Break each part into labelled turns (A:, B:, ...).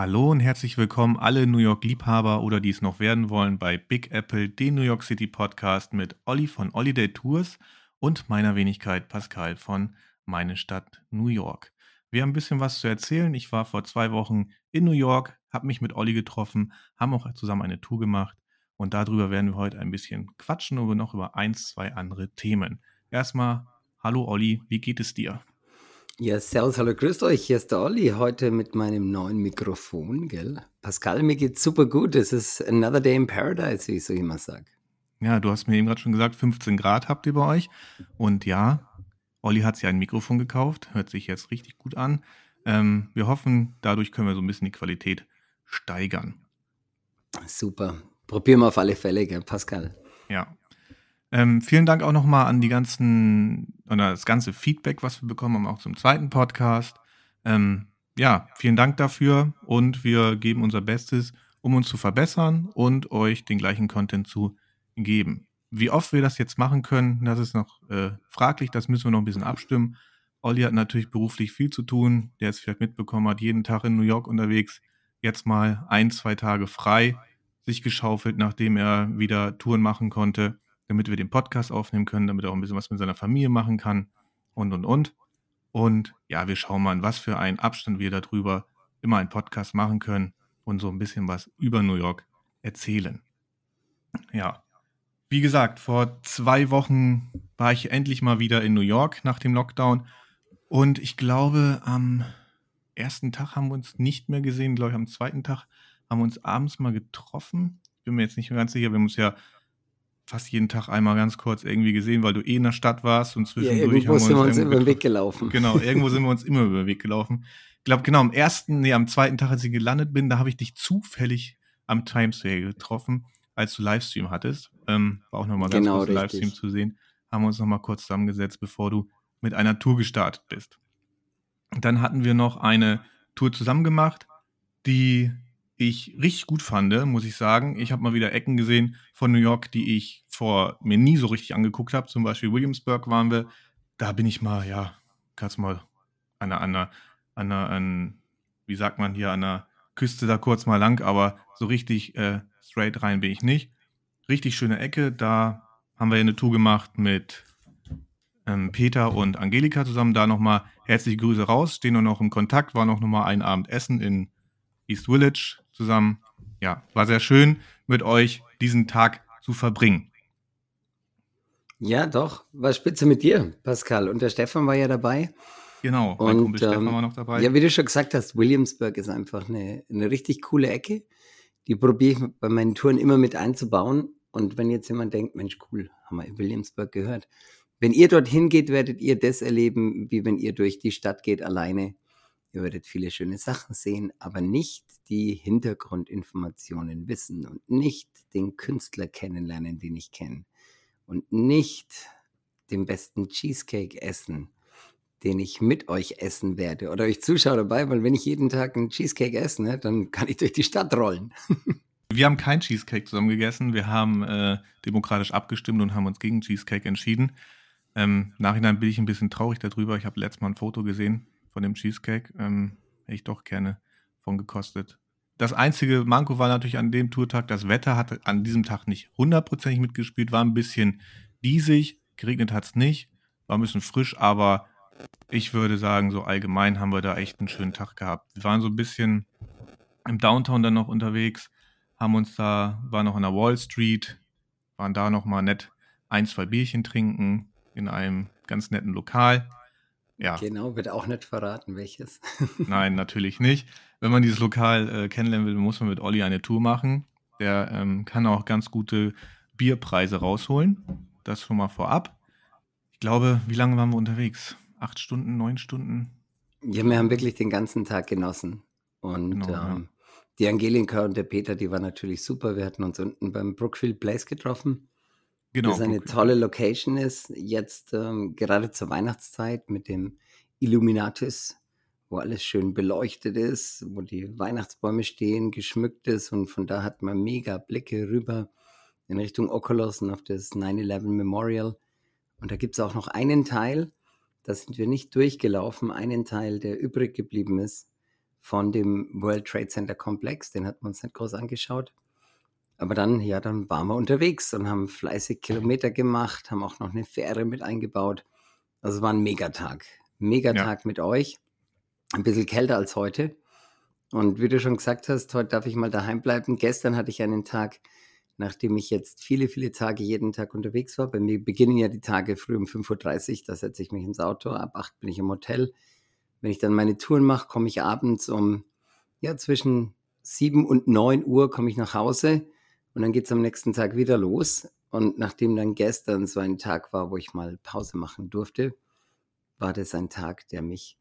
A: Hallo und herzlich willkommen alle New York Liebhaber oder die es noch werden wollen bei Big Apple, den New York City Podcast mit Olli von Holiday Tours und meiner Wenigkeit Pascal von Meine Stadt New York. Wir haben ein bisschen was zu erzählen. Ich war vor zwei Wochen in New York, habe mich mit Olli getroffen, haben auch zusammen eine Tour gemacht und darüber werden wir heute ein bisschen quatschen und noch über eins, zwei andere Themen. Erstmal, hallo Olli, wie geht es dir?
B: Ja, servus, hallo, grüßt euch. Hier ist der Olli, heute mit meinem neuen Mikrofon, gell? Pascal, mir geht's super gut. Es ist another day in paradise, wie ich so immer sage.
A: Ja, du hast mir eben gerade schon gesagt, 15 Grad habt ihr bei euch. Und ja, Olli hat sich ein Mikrofon gekauft, hört sich jetzt richtig gut an. Ähm, wir hoffen, dadurch können wir so ein bisschen die Qualität steigern.
B: Super. Probieren wir auf alle Fälle, gell, Pascal.
A: Ja, ähm, vielen Dank auch nochmal an die ganzen, oder das ganze Feedback, was wir bekommen haben, auch zum zweiten Podcast. Ähm, ja, vielen Dank dafür und wir geben unser Bestes, um uns zu verbessern und euch den gleichen Content zu geben. Wie oft wir das jetzt machen können, das ist noch äh, fraglich, das müssen wir noch ein bisschen abstimmen. Olli hat natürlich beruflich viel zu tun, der es vielleicht mitbekommen hat, jeden Tag in New York unterwegs, jetzt mal ein, zwei Tage frei, sich geschaufelt, nachdem er wieder Touren machen konnte damit wir den Podcast aufnehmen können, damit er auch ein bisschen was mit seiner Familie machen kann und, und, und. Und ja, wir schauen mal, was für einen Abstand wir darüber immer einen Podcast machen können und so ein bisschen was über New York erzählen. Ja, wie gesagt, vor zwei Wochen war ich endlich mal wieder in New York nach dem Lockdown und ich glaube, am ersten Tag haben wir uns nicht mehr gesehen, glaube ich, am zweiten Tag haben wir uns abends mal getroffen. Ich bin mir jetzt nicht mehr ganz sicher, wir haben uns ja fast jeden Tag einmal ganz kurz irgendwie gesehen, weil du eh in der Stadt warst und zwischendurch
B: ja, haben wir uns, immer über den Weg gelaufen.
A: Genau, irgendwo sind wir uns immer über den Weg gelaufen. Ich glaube, genau, am ersten, nee, am zweiten Tag, als ich gelandet bin, da habe ich dich zufällig am Times Square getroffen, als du Livestream hattest. Ähm, war auch nochmal ganz genau, kurz richtig. Livestream zu sehen. Haben wir uns nochmal kurz zusammengesetzt, bevor du mit einer Tour gestartet bist. Dann hatten wir noch eine Tour zusammen gemacht, die ich richtig gut fand, muss ich sagen. Ich habe mal wieder Ecken gesehen von New York, die ich vor mir nie so richtig angeguckt habe. Zum Beispiel Williamsburg waren wir. Da bin ich mal, ja, kannst mal an einer, an einer, an wie sagt man hier, an der Küste da kurz mal lang, aber so richtig äh, straight rein bin ich nicht. Richtig schöne Ecke. Da haben wir eine Tour gemacht mit ähm, Peter und Angelika zusammen. Da nochmal herzliche Grüße raus. Stehen nur noch im Kontakt. War noch mal ein Abend essen in East Village zusammen. Ja, war sehr schön mit euch diesen Tag zu verbringen.
B: Ja, doch, war spitze mit dir, Pascal. Und der Stefan war ja dabei.
A: Genau,
B: mein und, Kumpel ähm, Stefan war noch dabei. Ja, wie du schon gesagt hast, Williamsburg ist einfach eine, eine richtig coole Ecke. Die probiere ich bei meinen Touren immer mit einzubauen. Und wenn jetzt jemand denkt, Mensch, cool, haben wir in Williamsburg gehört. Wenn ihr dorthin geht, werdet ihr das erleben, wie wenn ihr durch die Stadt geht alleine Ihr werdet viele schöne Sachen sehen, aber nicht die Hintergrundinformationen wissen und nicht den Künstler kennenlernen, den ich kenne. Und nicht den besten Cheesecake essen, den ich mit euch essen werde. Oder euch Zuschauer dabei, weil wenn ich jeden Tag einen Cheesecake esse, ne, dann kann ich durch die Stadt rollen.
A: Wir haben kein Cheesecake zusammen gegessen. Wir haben äh, demokratisch abgestimmt und haben uns gegen Cheesecake entschieden. Ähm, Nachhinein bin ich ein bisschen traurig darüber. Ich habe letztes Mal ein Foto gesehen von dem Cheesecake. Ähm, hätte ich doch gerne von gekostet. Das einzige Manko war natürlich an dem Tourtag, das Wetter hatte an diesem Tag nicht hundertprozentig mitgespielt, war ein bisschen diesig, geregnet hat es nicht, war ein bisschen frisch, aber ich würde sagen, so allgemein haben wir da echt einen schönen Tag gehabt. Wir waren so ein bisschen im Downtown dann noch unterwegs, haben uns da, waren noch an der Wall Street, waren da noch mal nett ein, zwei Bierchen trinken in einem ganz netten Lokal.
B: Ja. Genau, wird auch nicht verraten, welches.
A: Nein, natürlich nicht. Wenn man dieses Lokal äh, kennenlernen will, muss man mit Olli eine Tour machen. Der ähm, kann auch ganz gute Bierpreise rausholen. Das schon mal vorab. Ich glaube, wie lange waren wir unterwegs? Acht Stunden, neun Stunden?
B: Ja, wir haben wirklich den ganzen Tag genossen. Und genau, ähm, ja. die Angelika und der Peter, die waren natürlich super. Wir hatten uns unten beim Brookfield Place getroffen. Genau. Das eine tolle Location ist, jetzt ähm, gerade zur Weihnachtszeit mit dem Illuminatis, wo alles schön beleuchtet ist, wo die Weihnachtsbäume stehen, geschmückt ist und von da hat man mega Blicke rüber in Richtung Oculus und auf das 9-11 Memorial. Und da gibt es auch noch einen Teil, da sind wir nicht durchgelaufen, einen Teil, der übrig geblieben ist von dem World Trade Center Komplex. Den hat man uns nicht groß angeschaut. Aber dann, ja, dann waren wir unterwegs und haben fleißig Kilometer gemacht, haben auch noch eine Fähre mit eingebaut. Also es war ein Megatag. Megatag ja. mit euch. Ein bisschen kälter als heute. Und wie du schon gesagt hast, heute darf ich mal daheim bleiben. Gestern hatte ich einen Tag, nachdem ich jetzt viele, viele Tage jeden Tag unterwegs war. Bei mir beginnen ja die Tage früh um 5.30 Uhr, da setze ich mich ins Auto, ab 8 bin ich im Hotel. Wenn ich dann meine Touren mache, komme ich abends um, ja, zwischen 7 und 9 Uhr komme ich nach Hause und dann geht es am nächsten Tag wieder los. Und nachdem dann gestern so ein Tag war, wo ich mal Pause machen durfte, war das ein Tag, der mich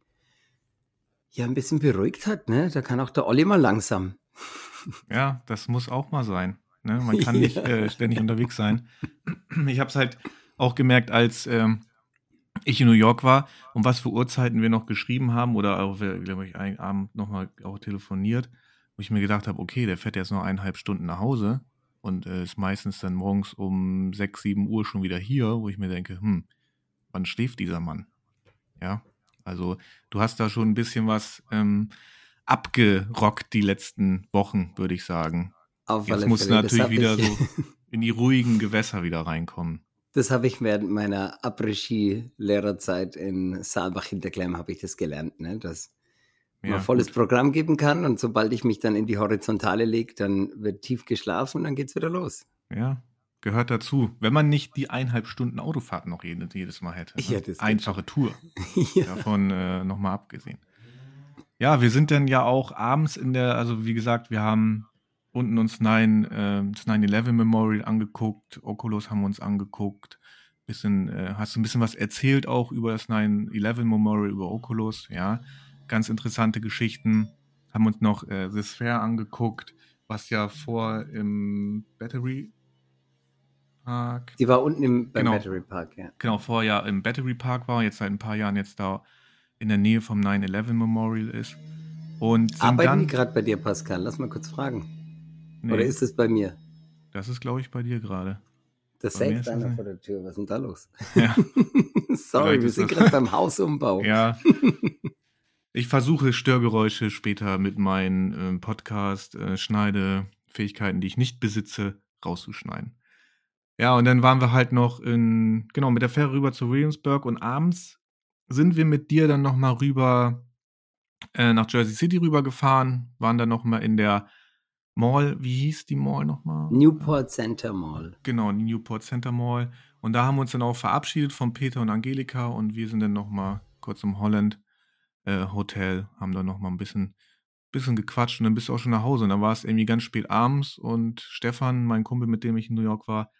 B: ja ein bisschen beruhigt hat. Ne? Da kann auch der Olli mal langsam.
A: Ja, das muss auch mal sein. Ne? Man kann nicht äh, ständig unterwegs sein. Ich habe es halt auch gemerkt, als ähm, ich in New York war und was für Uhrzeiten wir noch geschrieben haben oder auch, glaube ich, einen Abend nochmal auch telefoniert, wo ich mir gedacht habe, okay, der fährt jetzt noch eineinhalb Stunden nach Hause und äh, ist meistens dann morgens um sechs, sieben Uhr schon wieder hier, wo ich mir denke, hm, wann schläft dieser Mann? Ja, also du hast da schon ein bisschen was ähm, abgerockt die letzten Wochen, würde ich sagen. Auf Jetzt musst du natürlich wieder so in die ruhigen Gewässer wieder reinkommen.
B: Das habe ich während meiner Après-Ski-Lehrerzeit in Saalbach hinterklemm habe ich das gelernt, ne? dass ja, man volles gut. Programm geben kann und sobald ich mich dann in die Horizontale lege, dann wird tief geschlafen und dann geht es wieder los.
A: Ja, gehört dazu. Wenn man nicht die eineinhalb Stunden Autofahrt noch jedes Mal hätte. Ne? Ja, Einfache Tour. ja. Davon äh, nochmal abgesehen. Ja, wir sind dann ja auch abends in der, also wie gesagt, wir haben unten uns 9, äh, das 9-11 Memorial angeguckt, Oculus haben wir uns angeguckt. Bisschen, äh, hast du ein bisschen was erzählt auch über das 9-11 Memorial, über Oculus, ja. Ganz interessante Geschichten. Haben uns noch äh, The Sphere angeguckt, was ja vor im Battery
B: Park. Die war unten im beim genau, Battery Park, ja.
A: Genau, vorher im Battery Park war, jetzt seit ein paar Jahren jetzt da in der Nähe vom 9-11 Memorial ist. Und
B: Arbeiten dann, die gerade bei dir, Pascal? Lass mal kurz fragen. Nee, Oder ist es bei mir?
A: Das ist, glaube ich, bei dir gerade.
B: Das sägt einer vor der Tür. Was ist denn da los? Ja. Sorry, wir sind gerade beim Hausumbau.
A: Ja. Ich versuche Störgeräusche später mit meinen äh, Podcast-Schneidefähigkeiten, äh, die ich nicht besitze, rauszuschneiden. Ja, und dann waren wir halt noch in, genau, mit der Fähre rüber zu Williamsburg und abends sind wir mit dir dann nochmal rüber äh, nach Jersey City rübergefahren, waren dann nochmal in der Mall, wie hieß die Mall nochmal?
B: Newport Center Mall.
A: Genau, die Newport Center Mall. Und da haben wir uns dann auch verabschiedet von Peter und Angelika und wir sind dann nochmal kurz im Holland äh, Hotel, haben dann nochmal ein bisschen, bisschen gequatscht und dann bist du auch schon nach Hause. Und dann war es irgendwie ganz spät abends und Stefan, mein Kumpel, mit dem ich in New York war,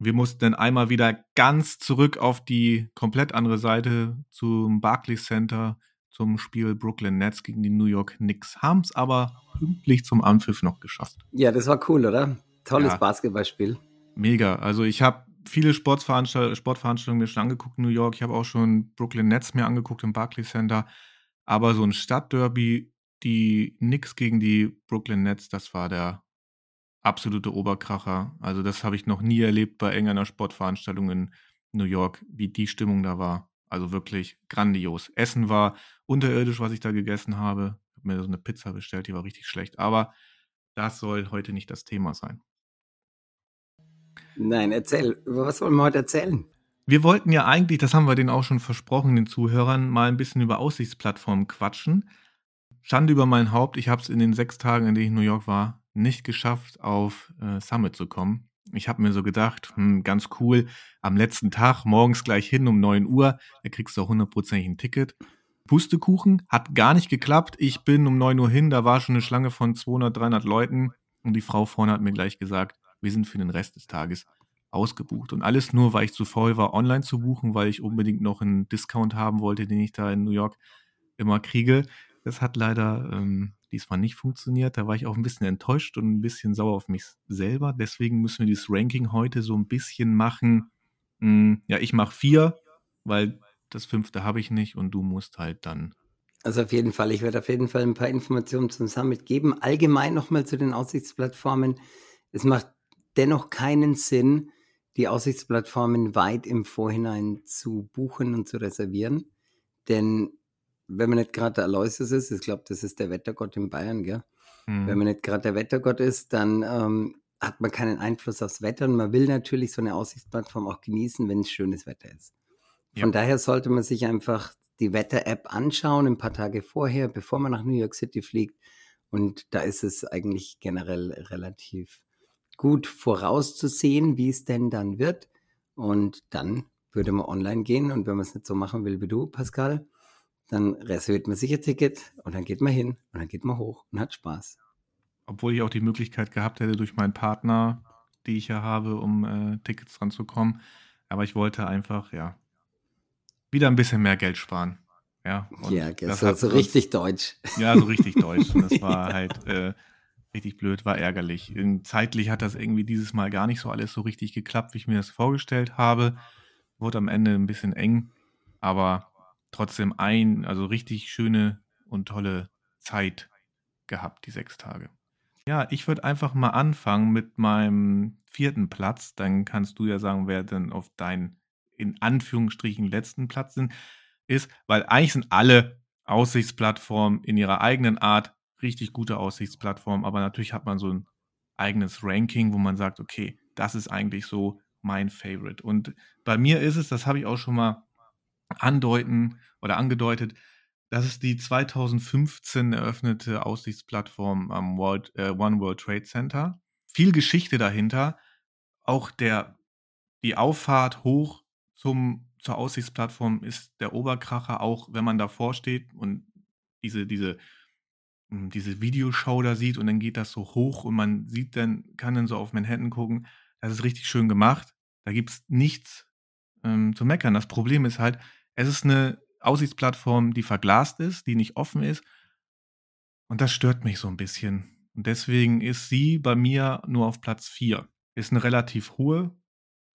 A: wir mussten dann einmal wieder ganz zurück auf die komplett andere Seite zum Barclays Center zum Spiel Brooklyn Nets gegen die New York Knicks. Haben es aber pünktlich zum Anpfiff noch geschafft.
B: Ja, das war cool, oder? Tolles ja, Basketballspiel.
A: Mega. Also ich habe viele Sportveranstal Sportveranstaltungen mir schon angeguckt in New York. Ich habe auch schon Brooklyn Nets mir angeguckt im Barclays Center. Aber so ein Stadtderby, die Knicks gegen die Brooklyn Nets, das war der absolute Oberkracher. Also das habe ich noch nie erlebt bei irgendeiner Sportveranstaltung in New York, wie die Stimmung da war. Also wirklich grandios. Essen war unterirdisch, was ich da gegessen habe. Ich habe mir so eine Pizza bestellt, die war richtig schlecht. Aber das soll heute nicht das Thema sein.
B: Nein, erzähl. Über was wollen wir heute erzählen?
A: Wir wollten ja eigentlich, das haben wir denen auch schon versprochen, den Zuhörern, mal ein bisschen über Aussichtsplattformen quatschen. Schande über mein Haupt, ich habe es in den sechs Tagen, in denen ich in New York war, nicht geschafft, auf äh, Summit zu kommen. Ich habe mir so gedacht, hm, ganz cool, am letzten Tag, morgens gleich hin um 9 Uhr, da kriegst du auch hundertprozentig ein Ticket. Pustekuchen, hat gar nicht geklappt. Ich bin um 9 Uhr hin, da war schon eine Schlange von 200, 300 Leuten und die Frau vorne hat mir gleich gesagt, wir sind für den Rest des Tages ausgebucht. Und alles nur, weil ich zu faul war, online zu buchen, weil ich unbedingt noch einen Discount haben wollte, den ich da in New York immer kriege. Das hat leider ähm, diesmal nicht funktioniert. Da war ich auch ein bisschen enttäuscht und ein bisschen sauer auf mich selber. Deswegen müssen wir dieses Ranking heute so ein bisschen machen. Hm, ja, ich mache vier, weil das fünfte habe ich nicht und du musst halt dann.
B: Also auf jeden Fall, ich werde auf jeden Fall ein paar Informationen zum Summit geben. Allgemein nochmal zu den Aussichtsplattformen. Es macht dennoch keinen Sinn, die Aussichtsplattformen weit im Vorhinein zu buchen und zu reservieren. Denn wenn man nicht gerade der Aloysius ist, ich glaube, das ist der Wettergott in Bayern, gell? Wenn
A: Mhm.
B: man nicht gerade der Wettergott ist, dann ähm, hat man keinen Einfluss aufs Wetter und man will natürlich so eine Aussichtsplattform auch genießen, wenn es schönes Wetter ist.
A: Ja.
B: Von daher sollte man sich einfach die Wetter-App anschauen, ein paar Tage vorher, bevor man nach New York City fliegt. Und da ist es eigentlich generell relativ gut vorauszusehen, wie es denn dann wird. Und dann würde man online gehen und wenn man es nicht so machen will wie du, Pascal, dann reserviert man sich ein Ticket und dann geht man hin und dann geht man hoch und hat Spaß.
A: Obwohl ich auch die Möglichkeit gehabt hätte durch meinen Partner, die ich ja habe, um äh, Tickets ranzukommen. Aber ich wollte einfach, ja, wieder ein bisschen mehr Geld sparen. Ja,
B: Ja,
A: das
B: so, richtig deutsch.
A: ja, so richtig deutsch. Und das war halt äh, richtig blöd, war ärgerlich. Zeitlich hat das irgendwie dieses Mal gar nicht so alles so richtig geklappt, wie ich mir das vorgestellt habe. Wurde am Ende ein bisschen eng, aber trotzdem ein, also richtig schöne und tolle Zeit gehabt, die sechs Tage. Ja, ich würde einfach mal anfangen mit meinem vierten Platz. Dann kannst du ja sagen, wer denn auf deinen in Anführungsstrichen letzten Platz ist, weil eigentlich sind alle Aussichtsplattformen in ihrer eigenen Art richtig gute Aussichtsplattformen, aber natürlich hat man so ein eigenes Ranking, wo man sagt, okay, das ist eigentlich so mein Favorite. Und bei mir ist es, das habe ich auch schon mal andeuten oder angedeutet, das ist die 2015 eröffnete Aussichtsplattform am World, äh, One World Trade Center. Viel Geschichte dahinter. Auch der, die Auffahrt hoch zum, zur Aussichtsplattform ist der Oberkracher, auch wenn man davor steht und diese, diese, diese Videoshow da sieht und dann geht das so hoch und man sieht dann, kann dann so auf Manhattan gucken. Das ist richtig schön gemacht. Da gibt es nichts ähm, zu meckern. Das Problem ist halt, es ist eine Aussichtsplattform, die verglast ist, die nicht offen ist. Und das stört mich so ein bisschen. Und deswegen ist sie bei mir nur auf Platz 4. Ist eine relativ hohe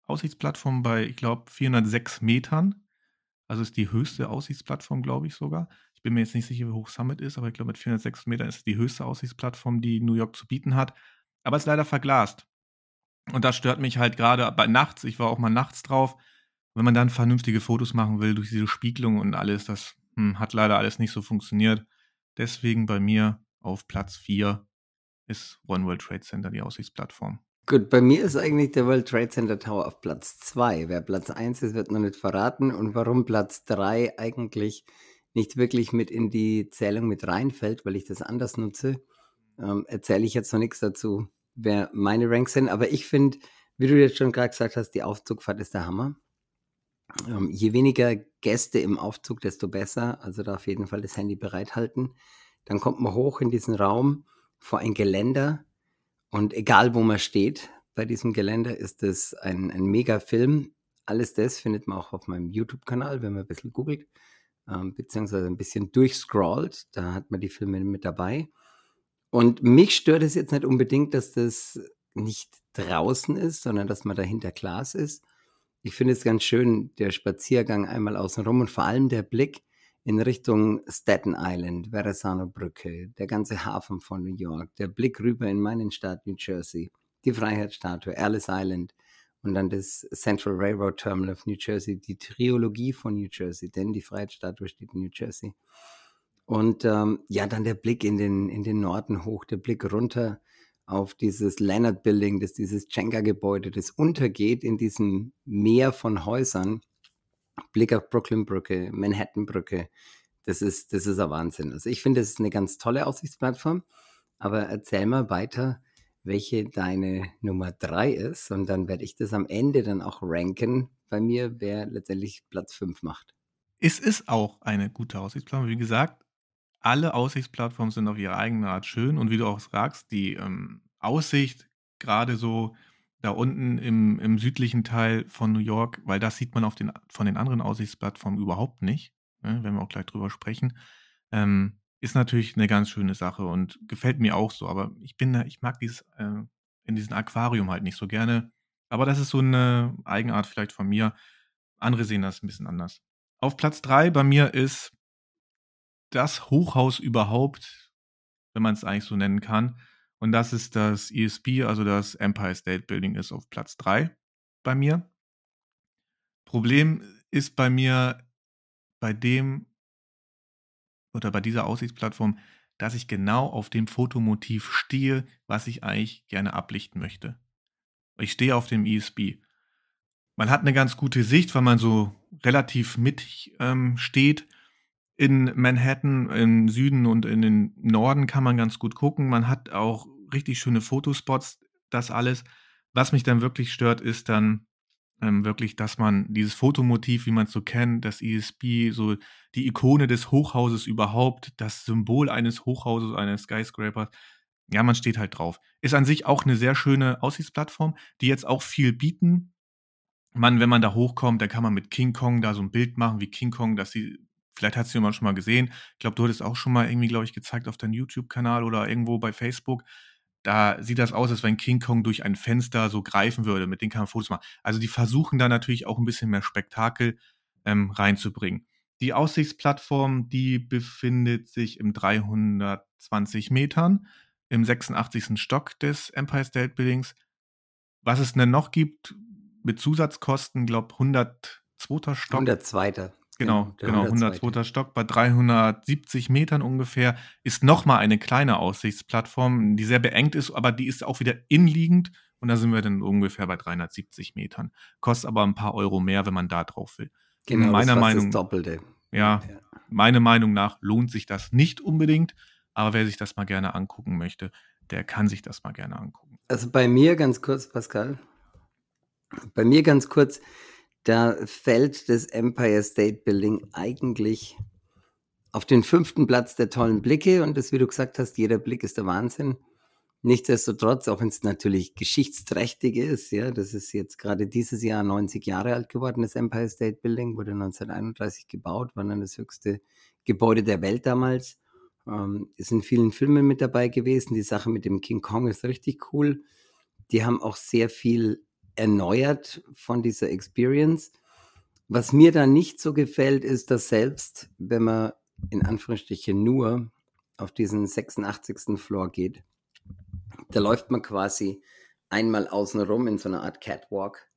A: Aussichtsplattform bei, ich glaube, 406 Metern. Also ist die höchste Aussichtsplattform, glaube ich sogar. Ich bin mir jetzt nicht sicher, wie hoch Summit ist, aber ich glaube, mit 406 Metern ist es die höchste Aussichtsplattform, die New York zu bieten hat. Aber es ist leider verglast. Und das stört mich halt gerade bei nachts. Ich war auch mal nachts drauf. Wenn man dann vernünftige Fotos machen will durch diese Spiegelung und alles, das hm, hat leider alles nicht so funktioniert. Deswegen bei mir auf Platz 4 ist One World Trade Center die Aussichtsplattform.
B: Gut, bei mir ist eigentlich der World Trade Center Tower auf Platz 2. Wer Platz 1 ist, wird noch nicht verraten. Und warum Platz 3 eigentlich nicht wirklich mit in die Zählung mit reinfällt, weil ich das anders nutze, ähm, erzähle ich jetzt noch nichts dazu, wer meine Ranks sind. Aber ich finde, wie du jetzt schon gerade gesagt hast, die Aufzugfahrt ist der Hammer. Ähm, je weniger Gäste im Aufzug, desto besser. Also da auf jeden Fall das Handy bereithalten. Dann kommt man hoch in diesen Raum vor ein Geländer und egal wo man steht, bei diesem Geländer ist es ein, ein Mega-Film. Alles das findet man auch auf meinem YouTube-Kanal, wenn man ein bisschen googelt, ähm, beziehungsweise ein bisschen durchscrollt. Da hat man die Filme mit dabei. Und mich stört es jetzt nicht unbedingt, dass das nicht draußen ist, sondern dass man dahinter Glas ist. Ich finde es ganz schön, der Spaziergang einmal außenrum und vor allem der Blick in Richtung Staten Island, Verrazano Brücke, der ganze Hafen von New York, der Blick rüber in meinen Staat New Jersey, die Freiheitsstatue, Alice Island und dann das Central Railroad Terminal of New Jersey, die Triologie von New Jersey, denn die Freiheitsstatue steht in New Jersey. Und ähm, ja, dann der Blick in den, in den Norden hoch, der Blick runter auf dieses Leonard Building, das dieses Jenga-Gebäude, das untergeht in diesem Meer von Häusern. Blick auf Brooklyn-Brücke, Manhattan-Brücke. Das ist, das ist ein Wahnsinn. Also ich finde, das ist eine ganz tolle Aussichtsplattform. Aber erzähl mal weiter, welche deine Nummer drei ist. Und dann werde ich das am Ende dann auch ranken bei mir, wer letztendlich Platz fünf macht.
A: Es ist auch eine gute Aussichtsplattform. Wie gesagt, alle Aussichtsplattformen sind auf ihre eigene Art schön. Und wie du auch sagst, die ähm, Aussicht, gerade so da unten im, im südlichen Teil von New York, weil das sieht man auf den, von den anderen Aussichtsplattformen überhaupt nicht, ne, wenn wir auch gleich drüber sprechen, ähm, ist natürlich eine ganz schöne Sache und gefällt mir auch so. Aber ich bin, ich mag dieses äh, in diesem Aquarium halt nicht so gerne. Aber das ist so eine Eigenart vielleicht von mir. Andere sehen das ein bisschen anders. Auf Platz 3 bei mir ist das Hochhaus überhaupt, wenn man es eigentlich so nennen kann. Und das ist das ESB, also das Empire State Building, ist auf Platz 3 bei mir. Problem ist bei mir bei dem, oder bei dieser Aussichtsplattform, dass ich genau auf dem Fotomotiv stehe, was ich eigentlich gerne ablichten möchte. Ich stehe auf dem ESB. Man hat eine ganz gute Sicht, weil man so relativ mittig ähm, steht. In Manhattan, im Süden und in den Norden kann man ganz gut gucken. Man hat auch richtig schöne Fotospots, das alles. Was mich dann wirklich stört, ist dann ähm, wirklich, dass man dieses Fotomotiv, wie man es so kennt, das ESP, so die Ikone des Hochhauses überhaupt, das Symbol eines Hochhauses, eines Skyscrapers, ja, man steht halt drauf. Ist an sich auch eine sehr schöne Aussichtsplattform, die jetzt auch viel bieten. Man, wenn man da hochkommt, dann kann man mit King Kong da so ein Bild machen, wie King Kong, dass sie, vielleicht hast du jemand schon mal gesehen. Ich glaube, du hattest auch schon mal irgendwie, glaube ich, gezeigt auf deinem YouTube-Kanal oder irgendwo bei Facebook da sieht das aus, als wenn King Kong durch ein Fenster so greifen würde. Mit denen kann man Fotos machen. Also die versuchen da natürlich auch ein bisschen mehr Spektakel ähm, reinzubringen. Die Aussichtsplattform, die befindet sich im 320 Metern im 86. Stock des Empire State Buildings. Was es denn noch gibt mit Zusatzkosten, glaube 102. Stock.
B: 102.
A: Genau, genau, 102. Stock bei 370 Metern ungefähr ist nochmal eine kleine Aussichtsplattform, die sehr beengt ist, aber die ist auch wieder inliegend und da sind wir dann ungefähr bei 370 Metern. Kostet aber ein paar Euro mehr, wenn man da drauf will.
B: Genau,
A: meiner
B: das
A: Meinung,
B: das Doppelte.
A: Ja, ja, meiner Meinung nach lohnt sich das nicht unbedingt, aber wer sich das mal gerne angucken möchte, der kann sich das mal gerne angucken.
B: Also bei mir ganz kurz, Pascal, bei mir ganz kurz, da fällt das Empire State Building eigentlich auf den fünften Platz der tollen Blicke und das, wie du gesagt hast, jeder Blick ist der Wahnsinn. Nichtsdestotrotz, auch wenn es natürlich geschichtsträchtig ist, ja, das ist jetzt gerade dieses Jahr 90 Jahre alt geworden, das Empire State Building, wurde 1931 gebaut, war dann das höchste Gebäude der Welt damals. Ähm, ist in vielen Filmen mit dabei gewesen. Die Sache mit dem King Kong ist richtig cool. Die haben auch sehr viel erneuert von dieser Experience. Was mir da nicht so gefällt, ist, dass selbst wenn man in Anführungsstrichen nur auf diesen 86. Floor geht, da läuft man quasi einmal außenrum in so einer Art Catwalk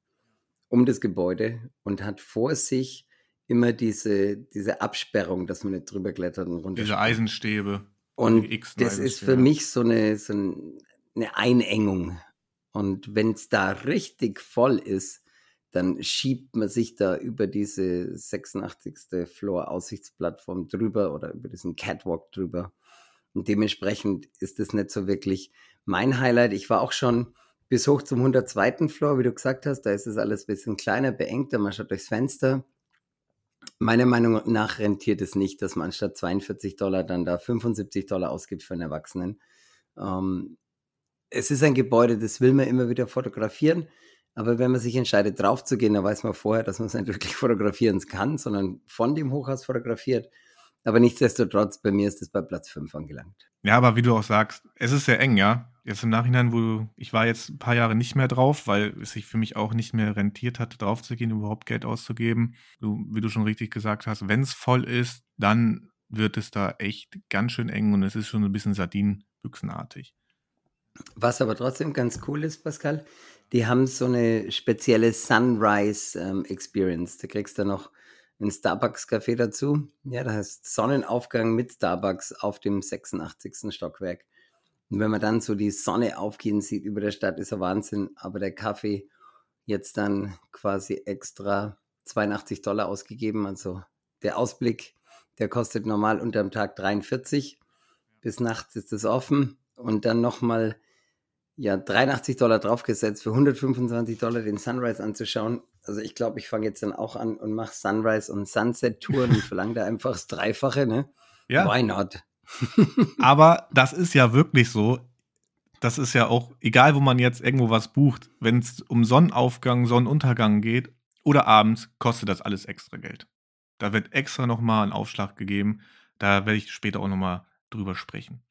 B: um das Gebäude und hat vor sich immer diese, diese Absperrung, dass man nicht drüber klettert und runter.
A: Diese Eisenstäbe.
B: Und das ist für mich so eine, so eine Einengung. Und wenn es da richtig voll ist, dann schiebt man sich da über diese 86. Floor Aussichtsplattform drüber oder über diesen Catwalk drüber. Und dementsprechend ist es nicht so wirklich mein Highlight. Ich war auch schon bis hoch zum 102. Floor, wie du gesagt hast. Da ist es alles ein bisschen kleiner, beengter. Man schaut durchs Fenster. Meiner Meinung nach rentiert es nicht, dass man anstatt 42 Dollar dann da 75 Dollar ausgibt für einen Erwachsenen. Ähm, es ist ein Gebäude, das will man immer wieder fotografieren. Aber wenn man sich entscheidet, drauf zu gehen, dann weiß man vorher, dass man es nicht wirklich fotografieren kann, sondern von dem Hochhaus fotografiert. Aber nichtsdestotrotz, bei mir ist es bei Platz 5 angelangt.
A: Ja, aber wie du auch sagst, es ist sehr eng, ja. Jetzt im Nachhinein, wo ich war jetzt ein paar Jahre nicht mehr drauf, weil es sich für mich auch nicht mehr rentiert hatte, drauf zu gehen, überhaupt Geld auszugeben. Du, wie du schon richtig gesagt hast, wenn es voll ist, dann wird es da echt ganz schön eng und es ist schon ein bisschen Sardinenbüchsenartig.
B: Was aber trotzdem ganz cool ist, Pascal, die haben so eine spezielle Sunrise ähm, Experience. Da kriegst du noch einen Starbucks-Café dazu. Ja, da heißt Sonnenaufgang mit Starbucks auf dem 86. Stockwerk. Und wenn man dann so die Sonne aufgehen sieht über der Stadt, ist er Wahnsinn. Aber der Kaffee jetzt dann quasi extra 82 Dollar ausgegeben. Also der Ausblick, der kostet normal unterm Tag 43. Bis nachts ist es offen. Und dann nochmal ja, 83 Dollar draufgesetzt, für 125 Dollar den Sunrise anzuschauen. Also ich glaube, ich fange jetzt dann auch an und mache Sunrise und Sunset-Touren und verlange da einfach das Dreifache, ne?
A: Ja.
B: Why not?
A: Aber das ist ja wirklich so. Das ist ja auch, egal wo man jetzt irgendwo was bucht, wenn es um Sonnenaufgang, Sonnenuntergang geht oder abends, kostet das alles extra Geld. Da wird extra nochmal ein Aufschlag gegeben. Da werde ich später auch nochmal drüber sprechen.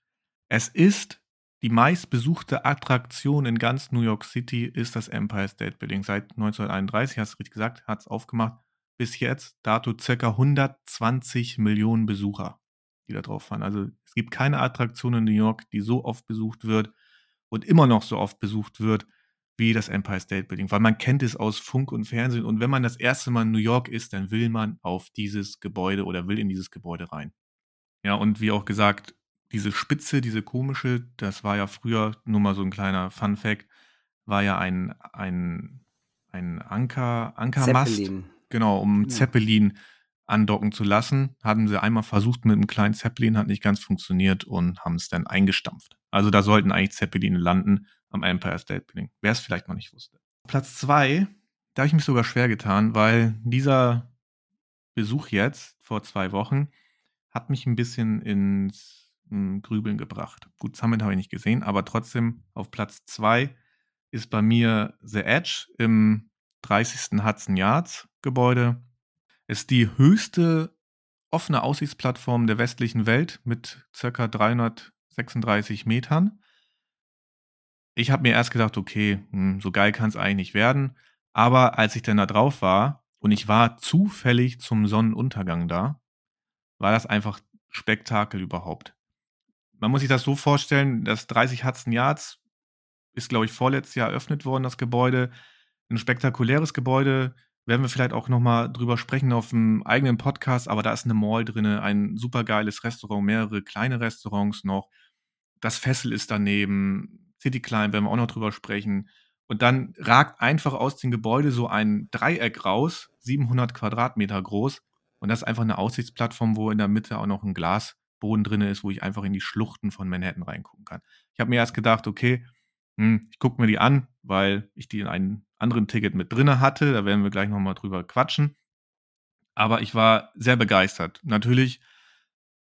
A: Es ist die meistbesuchte Attraktion in ganz New York City ist das Empire State Building. Seit 1931, hast du richtig gesagt, hat es aufgemacht. Bis jetzt, dato circa 120 Millionen Besucher, die da drauf fahren. Also es gibt keine Attraktion in New York, die so oft besucht wird und immer noch so oft besucht wird wie das Empire State Building, weil man kennt es aus Funk und Fernsehen und wenn man das erste Mal in New York ist, dann will man auf dieses Gebäude oder will in dieses Gebäude rein. Ja, und wie auch gesagt, diese Spitze, diese komische, das war ja früher, nur mal so ein kleiner Fun Fact, war ja ein, ein, ein Anker, Ankermast. Zeppelin. Genau, um ja. Zeppelin andocken zu lassen. Hatten sie einmal versucht mit einem kleinen Zeppelin, hat nicht ganz funktioniert und haben es dann eingestampft. Also da sollten eigentlich Zeppeline landen am Empire State Building. Wer es vielleicht noch nicht wusste. Platz zwei, da habe ich mich sogar schwer getan, weil dieser Besuch jetzt vor zwei Wochen hat mich ein bisschen ins hm, Grübeln gebracht. Gut, Summit habe ich nicht gesehen, aber trotzdem auf Platz zwei ist bei mir The Edge im 30. Hudson Yards Gebäude. Ist die höchste offene Aussichtsplattform der westlichen Welt mit ca. 336 Metern. Ich habe mir erst gedacht, okay, hm, so geil kann es eigentlich nicht werden. Aber als ich dann da drauf war und ich war zufällig zum Sonnenuntergang da, war das einfach Spektakel überhaupt. Man muss sich das so vorstellen, das 30 Hudson Yards ist, glaube ich, vorletztes Jahr eröffnet worden, das Gebäude. Ein spektakuläres Gebäude, werden wir vielleicht auch nochmal drüber sprechen auf dem eigenen Podcast, aber da ist eine Mall drin, ein supergeiles Restaurant, mehrere kleine Restaurants noch. Das Fessel ist daneben, City Klein werden wir auch noch drüber sprechen. Und dann ragt einfach aus dem Gebäude so ein Dreieck raus, 700 Quadratmeter groß. Und das ist einfach eine Aussichtsplattform, wo in der Mitte auch noch ein Glasboden drin ist, wo ich einfach in die Schluchten von Manhattan reingucken kann. Ich habe mir erst gedacht, okay, hm, ich gucke mir die an, weil ich die in einem anderen Ticket mit drin hatte. Da werden wir gleich nochmal drüber quatschen. Aber ich war sehr begeistert. Natürlich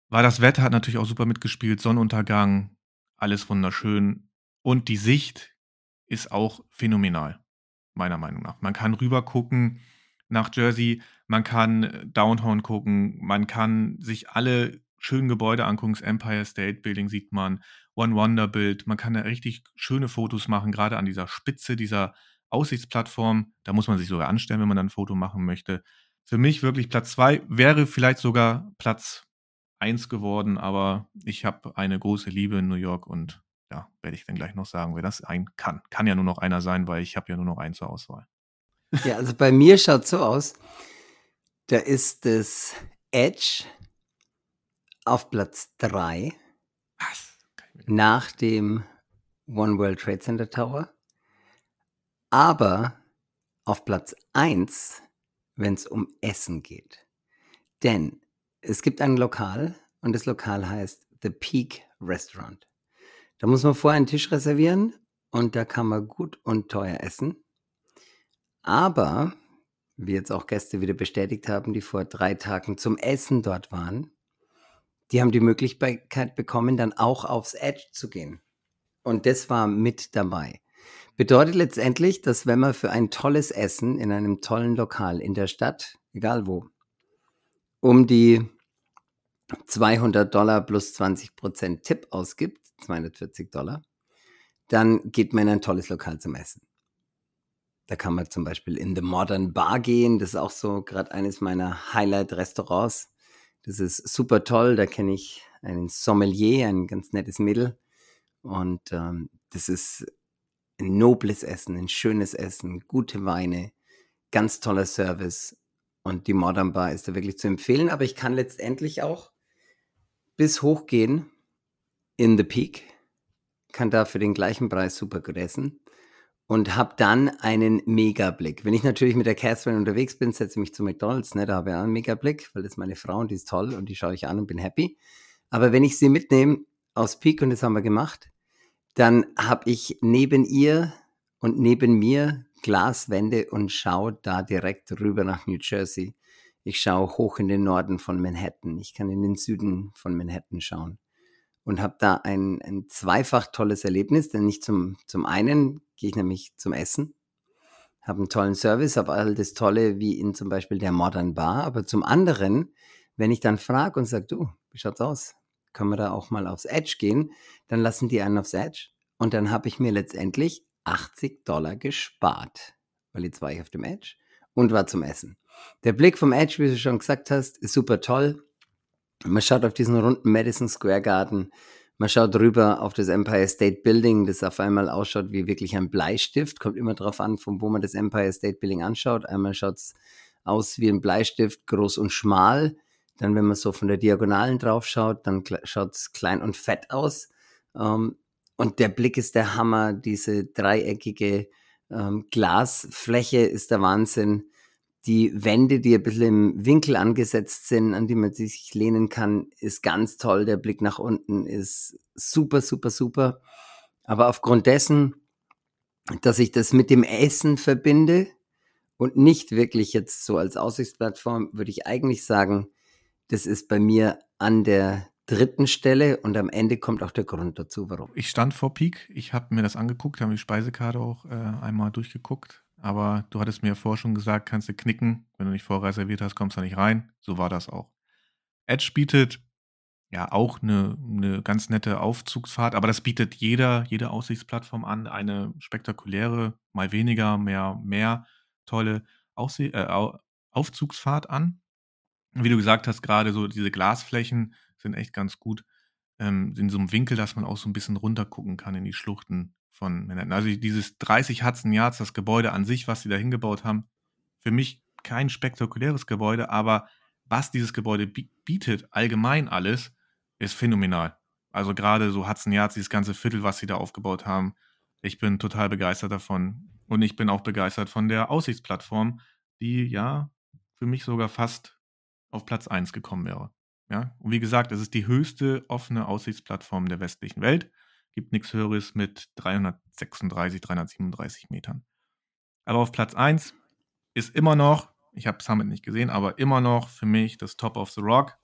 A: war das Wetter, hat natürlich auch super mitgespielt. Sonnenuntergang, alles wunderschön. Und die Sicht ist auch phänomenal, meiner Meinung nach. Man kann rüber gucken nach Jersey, man kann Downtown gucken, man kann sich alle schönen Gebäude angucken. Das Empire State Building sieht man, One Wonder Bild. Man kann da richtig schöne Fotos machen, gerade an dieser Spitze dieser Aussichtsplattform. Da muss man sich sogar anstellen, wenn man dann ein Foto machen möchte. Für mich wirklich Platz zwei wäre vielleicht sogar Platz eins geworden, aber ich habe eine große Liebe in New York und ja, werde ich dann gleich noch sagen, wer das ein kann. Kann ja nur noch einer sein, weil ich habe ja nur noch einen zur Auswahl.
B: Ja, also bei mir schaut so aus, da ist das Edge auf Platz 3 nach dem One World Trade Center Tower, aber auf Platz 1, wenn es um Essen geht. Denn es gibt ein Lokal und das Lokal heißt The Peak Restaurant. Da muss man vorher einen Tisch reservieren und da kann man gut und teuer essen. Aber, wie jetzt auch Gäste wieder bestätigt haben, die vor drei Tagen zum Essen dort waren, die haben die Möglichkeit bekommen, dann auch aufs Edge zu gehen. Und das war mit dabei. Bedeutet letztendlich, dass wenn man für ein tolles Essen in einem tollen Lokal in der Stadt, egal wo, um die 200 Dollar plus 20 Prozent Tipp ausgibt, 240 Dollar, dann geht man in ein tolles Lokal zum Essen. Da kann man zum Beispiel in The Modern Bar gehen. Das ist auch so gerade eines meiner Highlight-Restaurants. Das ist super toll. Da kenne ich einen Sommelier, ein ganz nettes Mädel. Und ähm, das ist ein nobles Essen, ein schönes Essen, gute Weine, ganz toller Service. Und die Modern Bar ist da wirklich zu empfehlen. Aber ich kann letztendlich auch bis hochgehen in The Peak. Kann da für den gleichen Preis super gut essen und habe dann einen Megablick. Wenn ich natürlich mit der Catherine unterwegs bin, setze ich mich zu McDonalds, ne, da habe ich auch einen Megablick, weil das ist meine Frau und die ist toll und die schaue ich an und bin happy. Aber wenn ich sie mitnehme aus Peak, und das haben wir gemacht, dann habe ich neben ihr und neben mir Glaswände und schaue da direkt rüber nach New Jersey. Ich schaue hoch in den Norden von Manhattan. Ich kann in den Süden von Manhattan schauen und habe da ein, ein zweifach tolles Erlebnis, denn nicht zum, zum einen gehe ich nämlich zum Essen, habe einen tollen Service, habe all das Tolle wie in zum Beispiel der Modern Bar, aber zum anderen, wenn ich dann frage und sage, du, wie schaut's aus? Können wir da auch mal aufs Edge gehen? Dann lassen die einen aufs Edge und dann habe ich mir letztendlich 80 Dollar gespart, weil jetzt war ich auf dem Edge und war zum Essen. Der Blick vom Edge, wie du schon gesagt hast, ist super toll. Man schaut auf diesen runden Madison Square Garden, man schaut rüber auf das Empire State Building, das auf einmal ausschaut wie wirklich ein Bleistift. Kommt immer darauf an, von wo man das Empire State Building anschaut. Einmal schaut es aus wie ein Bleistift, groß und schmal. Dann, wenn man so von der Diagonalen drauf schaut, dann schaut es klein und fett aus. Ähm, und der Blick ist der Hammer. Diese dreieckige ähm, Glasfläche ist der Wahnsinn. Die Wände, die ein bisschen im Winkel angesetzt sind, an die man sich lehnen kann, ist ganz toll. Der Blick nach unten ist super, super, super. Aber aufgrund dessen, dass ich das mit dem Essen verbinde und nicht wirklich jetzt so als Aussichtsplattform, würde ich eigentlich sagen, das ist bei mir an der dritten Stelle und am Ende kommt auch der Grund dazu, warum.
A: Ich stand vor Peak, ich habe mir das angeguckt, habe die Speisekarte auch äh, einmal durchgeguckt, aber du hattest mir vorher schon gesagt, kannst du knicken, wenn du nicht vorreserviert hast, kommst du nicht rein. So war das auch. Edge bietet ja auch eine, eine ganz nette Aufzugsfahrt, aber das bietet jeder, jede Aussichtsplattform an, eine spektakuläre, mal weniger, mehr, mehr tolle Ausseh äh, Aufzugsfahrt an. Wie du gesagt hast, gerade so diese Glasflächen sind echt ganz gut. Ähm, in so einem Winkel, dass man auch so ein bisschen runter gucken kann in die Schluchten von Manhattan. Also dieses 30 Hudson Yards, das Gebäude an sich, was sie da hingebaut haben, für mich kein spektakuläres Gebäude, aber was dieses Gebäude bietet, allgemein alles, ist phänomenal. Also gerade so Hudson Yards, dieses ganze Viertel, was sie da aufgebaut haben, ich bin total begeistert davon. Und ich bin auch begeistert von der Aussichtsplattform, die ja für mich sogar fast auf Platz 1 gekommen wäre. Ja, und wie gesagt, es ist die höchste offene Aussichtsplattform der westlichen Welt. Gibt nichts Höheres mit 336, 337 Metern. Aber auf Platz 1 ist immer noch, ich habe Summit nicht gesehen, aber immer noch für mich das Top of the Rock.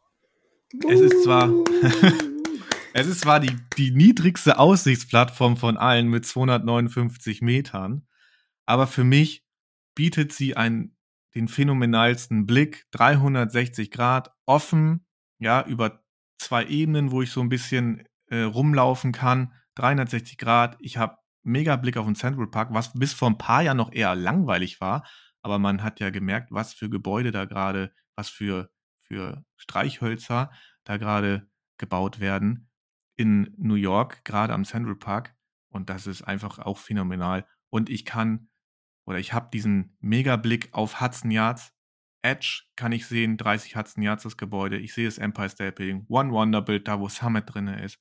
A: Es ist zwar, es ist zwar die, die niedrigste Aussichtsplattform von allen mit 259 Metern, aber für mich bietet sie einen, den phänomenalsten Blick, 360 Grad, offen, ja, über zwei Ebenen, wo ich so ein bisschen äh, rumlaufen kann, 360 Grad. Ich habe mega Blick auf den Central Park, was bis vor ein paar Jahren noch eher langweilig war, aber man hat ja gemerkt, was für Gebäude da gerade, was für, für Streichhölzer da gerade gebaut werden in New York, gerade am Central Park. Und das ist einfach auch phänomenal. Und ich kann oder ich habe diesen Megablick auf Hudson Yards. Edge kann ich sehen, 30 Hudson Yards das Gebäude. Ich sehe das Empire State Building, One Wonderbilt, da wo Summit drin ist.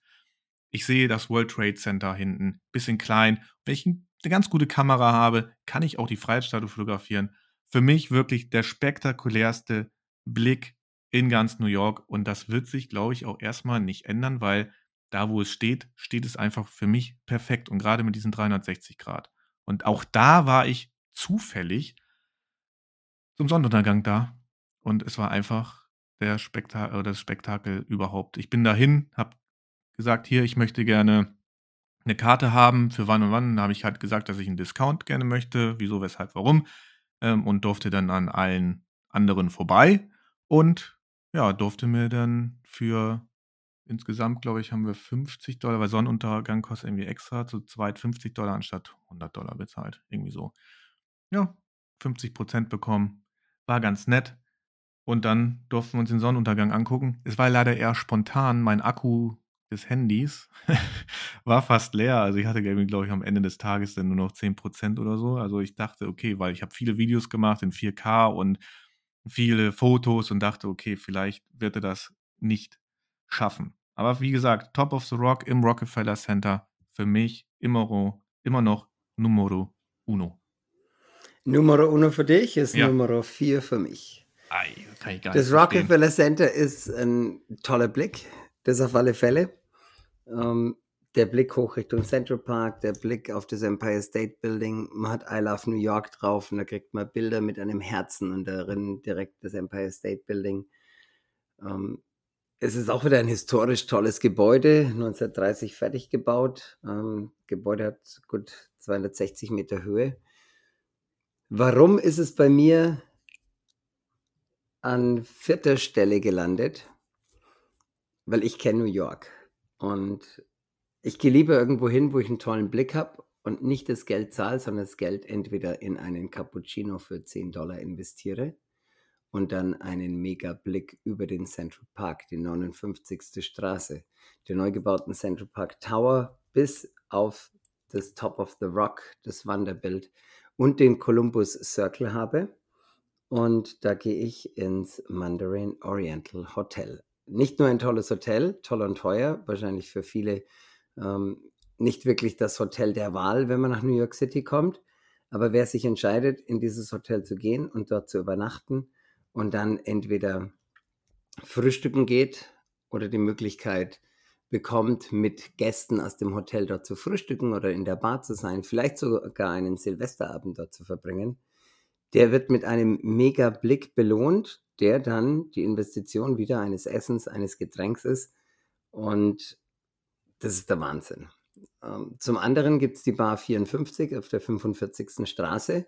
A: Ich sehe das World Trade Center hinten, bisschen klein. Wenn ich eine ganz gute Kamera habe, kann ich auch die Freiheitsstatue fotografieren. Für mich wirklich der spektakulärste Blick in ganz New York und das wird sich, glaube ich, auch erstmal nicht ändern, weil da, wo es steht, steht es einfach für mich perfekt und gerade mit diesen 360 Grad. Und auch da war ich zufällig zum Sonnenuntergang da. Und es war einfach der Spektakel, das Spektakel überhaupt. Ich bin dahin, habe gesagt, hier, ich möchte gerne eine Karte haben für wann und wann. Da habe ich halt gesagt, dass ich einen Discount gerne möchte. Wieso, weshalb, warum. Ähm, und durfte dann an allen anderen vorbei. Und ja, durfte mir dann für insgesamt, glaube ich, haben wir 50 Dollar, weil Sonnenuntergang kostet irgendwie extra, zu zweit 50 Dollar anstatt 100 Dollar bezahlt. Irgendwie so ja, 50 Prozent bekommen. War ganz nett. Und dann durften wir uns den Sonnenuntergang angucken. Es war leider eher spontan. Mein Akku des Handys war fast leer. Also ich hatte, glaube ich, am Ende des Tages dann nur noch 10% oder so. Also ich dachte, okay, weil ich habe viele Videos gemacht in 4K und viele Fotos und dachte, okay, vielleicht wird er das nicht schaffen. Aber wie gesagt, Top of the Rock im Rockefeller Center für mich immer, immer noch Numero uno.
B: Nummer uno für dich ist ja. Nummer vier für mich.
A: Ei, kann ich gar
B: das Rockefeller Center ist ein toller Blick, das auf alle Fälle. Ähm, der Blick hoch Richtung Central Park, der Blick auf das Empire State Building. Man hat I Love New York drauf und da kriegt man Bilder mit einem Herzen und darin direkt das Empire State Building. Ähm, es ist auch wieder ein historisch tolles Gebäude, 1930 fertig gebaut. Ähm, Gebäude hat gut 260 Meter Höhe. Warum ist es bei mir an vierter Stelle gelandet? Weil ich kenne New York und ich gehe lieber irgendwo hin, wo ich einen tollen Blick habe und nicht das Geld zahle, sondern das Geld entweder in einen Cappuccino für 10 Dollar investiere und dann einen Mega-Blick über den Central Park, die 59. Straße, den neu gebauten Central Park Tower bis auf das Top of the Rock, das Wanderbild und den Columbus Circle habe Und da gehe ich ins Mandarin Oriental Hotel. Nicht nur ein tolles Hotel, toll und teuer, wahrscheinlich für viele ähm, nicht wirklich das Hotel der Wahl, wenn man nach New York City kommt. Aber wer sich entscheidet, in dieses Hotel zu gehen und dort zu übernachten und dann entweder frühstücken geht oder die Möglichkeit bekommt, mit Gästen aus dem Hotel dort zu frühstücken oder in der Bar zu sein, vielleicht sogar einen Silvesterabend dort zu verbringen, der wird mit einem mega Blick belohnt, der dann die Investition wieder eines Essens, eines Getränks ist. Und das ist der Wahnsinn. Ähm, zum anderen gibt es die Bar 54 auf der 45. Straße.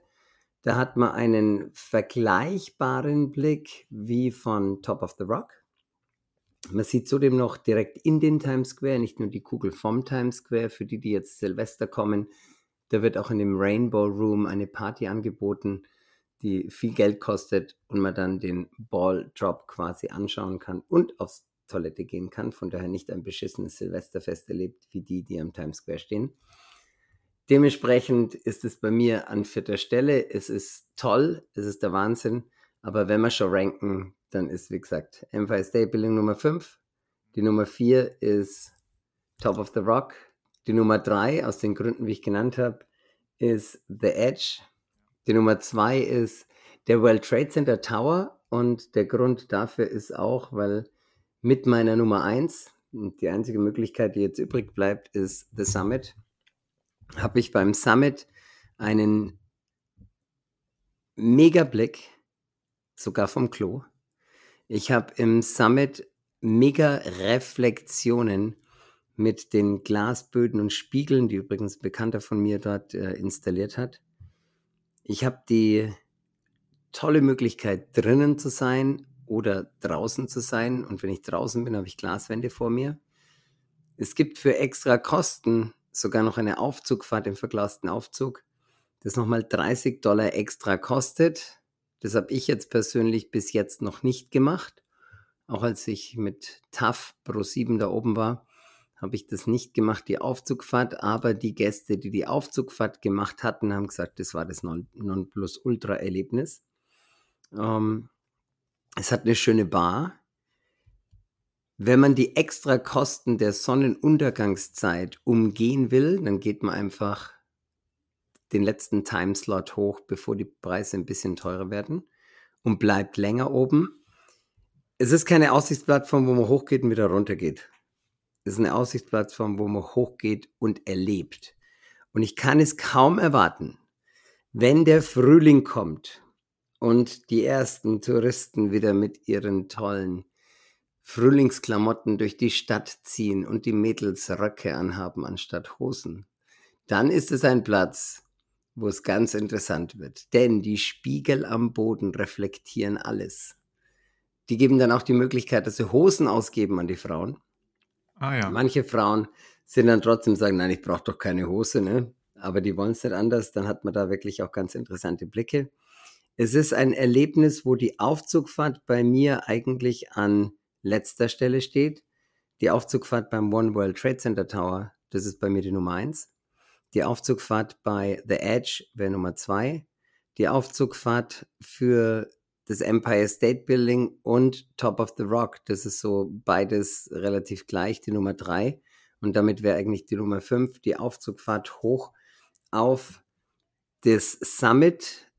B: Da hat man einen vergleichbaren Blick wie von Top of the Rock. Man sieht zudem noch direkt in den Times Square, nicht nur die Kugel vom Times Square, für die, die jetzt Silvester kommen. Da wird auch in dem Rainbow Room eine Party angeboten, die viel Geld kostet und man dann den Ball Drop quasi anschauen kann und aufs Toilette gehen kann. Von daher nicht ein beschissenes Silvesterfest erlebt wie die, die am Times Square stehen. Dementsprechend ist es bei mir an vierter Stelle. Es ist toll, es ist der Wahnsinn. Aber wenn wir schon ranken, dann ist, wie gesagt, Empire State Building Nummer 5. Die Nummer 4 ist Top of the Rock. Die Nummer 3, aus den Gründen, wie ich genannt habe, ist The Edge. Die Nummer 2 ist der World Trade Center Tower. Und der Grund dafür ist auch, weil mit meiner Nummer 1, die einzige Möglichkeit, die jetzt übrig bleibt, ist The Summit, habe ich beim Summit einen Mega-Blick, sogar vom Klo. Ich habe im Summit mega Reflexionen mit den Glasböden und Spiegeln, die übrigens ein Bekannter von mir dort äh, installiert hat. Ich habe die tolle Möglichkeit, drinnen zu sein oder draußen zu sein. Und wenn ich draußen bin, habe ich Glaswände vor mir. Es gibt für extra Kosten sogar noch eine Aufzugfahrt im verglasten Aufzug, das nochmal 30 Dollar extra kostet. Das habe ich jetzt persönlich bis jetzt noch nicht gemacht. Auch als ich mit TAF Pro 7 da oben war, habe ich das nicht gemacht, die Aufzugfahrt. Aber die Gäste, die die Aufzugfahrt gemacht hatten, haben gesagt, das war das Nonplusultra-Erlebnis. Ähm, es hat eine schöne Bar. Wenn man die extra Kosten der Sonnenuntergangszeit umgehen will, dann geht man einfach den letzten Timeslot hoch, bevor die Preise ein bisschen teurer werden und bleibt länger oben. Es ist keine Aussichtsplattform, wo man hochgeht und wieder runtergeht. Ist eine Aussichtsplattform, wo man hochgeht und erlebt. Und ich kann es kaum erwarten, wenn der Frühling kommt und die ersten Touristen wieder mit ihren tollen Frühlingsklamotten durch die Stadt ziehen und die Mädels Röcke anhaben anstatt Hosen, dann ist es ein Platz, wo es ganz interessant wird. Denn die Spiegel am Boden reflektieren alles. Die geben dann auch die Möglichkeit, dass sie Hosen ausgeben an die Frauen. Ah ja. Manche Frauen sind dann trotzdem sagen, nein, ich brauche doch keine Hose, ne? Aber die wollen es nicht anders. Dann hat man da wirklich auch ganz interessante Blicke. Es ist ein Erlebnis, wo die Aufzugfahrt bei mir eigentlich an letzter Stelle steht. Die Aufzugfahrt beim One World Trade Center Tower, das ist bei mir die Nummer eins. Die Aufzugfahrt bei The Edge wäre Nummer zwei. Die Aufzugfahrt für das Empire State Building und Top of the Rock, das ist so beides relativ gleich, die Nummer drei. Und damit wäre eigentlich die Nummer fünf die Aufzugfahrt hoch auf das Summit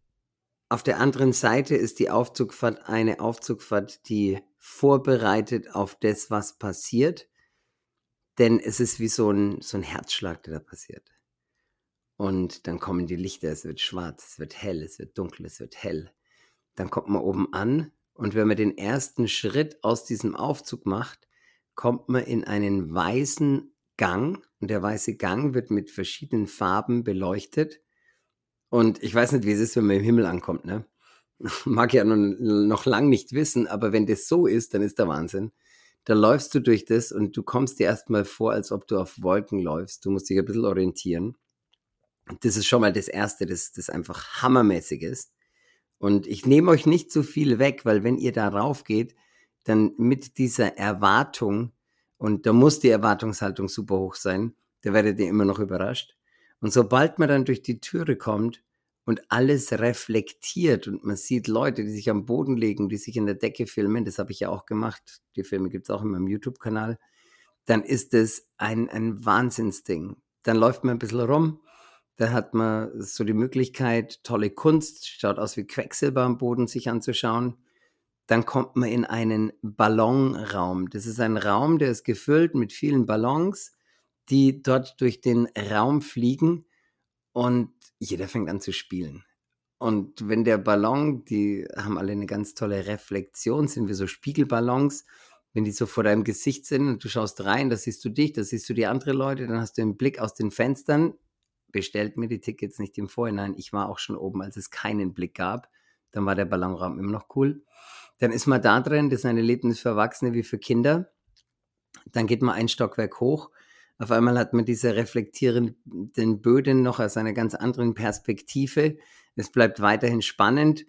B: auf der anderen Seite ist die Aufzugfahrt eine Aufzugfahrt, die vorbereitet auf das, was passiert. Denn es ist wie so ein, so ein Herzschlag, der da passiert. Und dann kommen die Lichter, es wird schwarz, es wird hell, es wird dunkel, es wird hell. Dann kommt man oben an und wenn man den ersten Schritt aus diesem Aufzug macht, kommt man in einen weißen Gang und der weiße Gang wird mit verschiedenen Farben beleuchtet und ich weiß nicht, wie es ist, wenn man im Himmel ankommt, ne? Mag ja noch, noch lang nicht wissen, aber wenn das so ist, dann ist der Wahnsinn. Da läufst du durch das und du kommst dir erstmal vor, als ob du auf Wolken läufst. Du musst dich ein bisschen orientieren. Das ist schon mal das Erste, das, das einfach hammermäßig ist. Und ich nehme euch nicht zu viel weg, weil wenn ihr da rauf geht, dann mit dieser Erwartung, und da muss die Erwartungshaltung super hoch sein, da werdet ihr immer noch überrascht. Und sobald man dann durch die Türe kommt und alles reflektiert und man sieht Leute, die sich am Boden legen, die sich in der Decke filmen, das habe ich ja auch gemacht, die Filme gibt es auch in meinem YouTube-Kanal, dann ist es ein, ein Wahnsinnsding. Dann läuft man ein bisschen rum, da hat man so die Möglichkeit, tolle Kunst, schaut aus wie Quecksilber am Boden, sich anzuschauen. Dann kommt man in einen Ballonraum. Das ist ein Raum, der ist gefüllt mit vielen Ballons, die dort durch den Raum fliegen und jeder fängt an zu spielen. Und wenn der Ballon, die haben alle eine ganz tolle Reflexion, sind wie so Spiegelballons, wenn die so vor deinem Gesicht sind und du schaust rein, da siehst du dich, da siehst du die anderen Leute, dann hast du einen Blick aus den Fenstern, bestellt mir die Tickets nicht im Vorhinein. Ich war auch schon oben, als es keinen Blick gab. Dann war der Ballonraum immer noch cool. Dann ist man da drin, das ist ein Erlebnis für Erwachsene wie für Kinder. Dann geht man ein Stockwerk hoch auf einmal hat man diese reflektierenden Böden noch aus einer ganz anderen Perspektive. Es bleibt weiterhin spannend.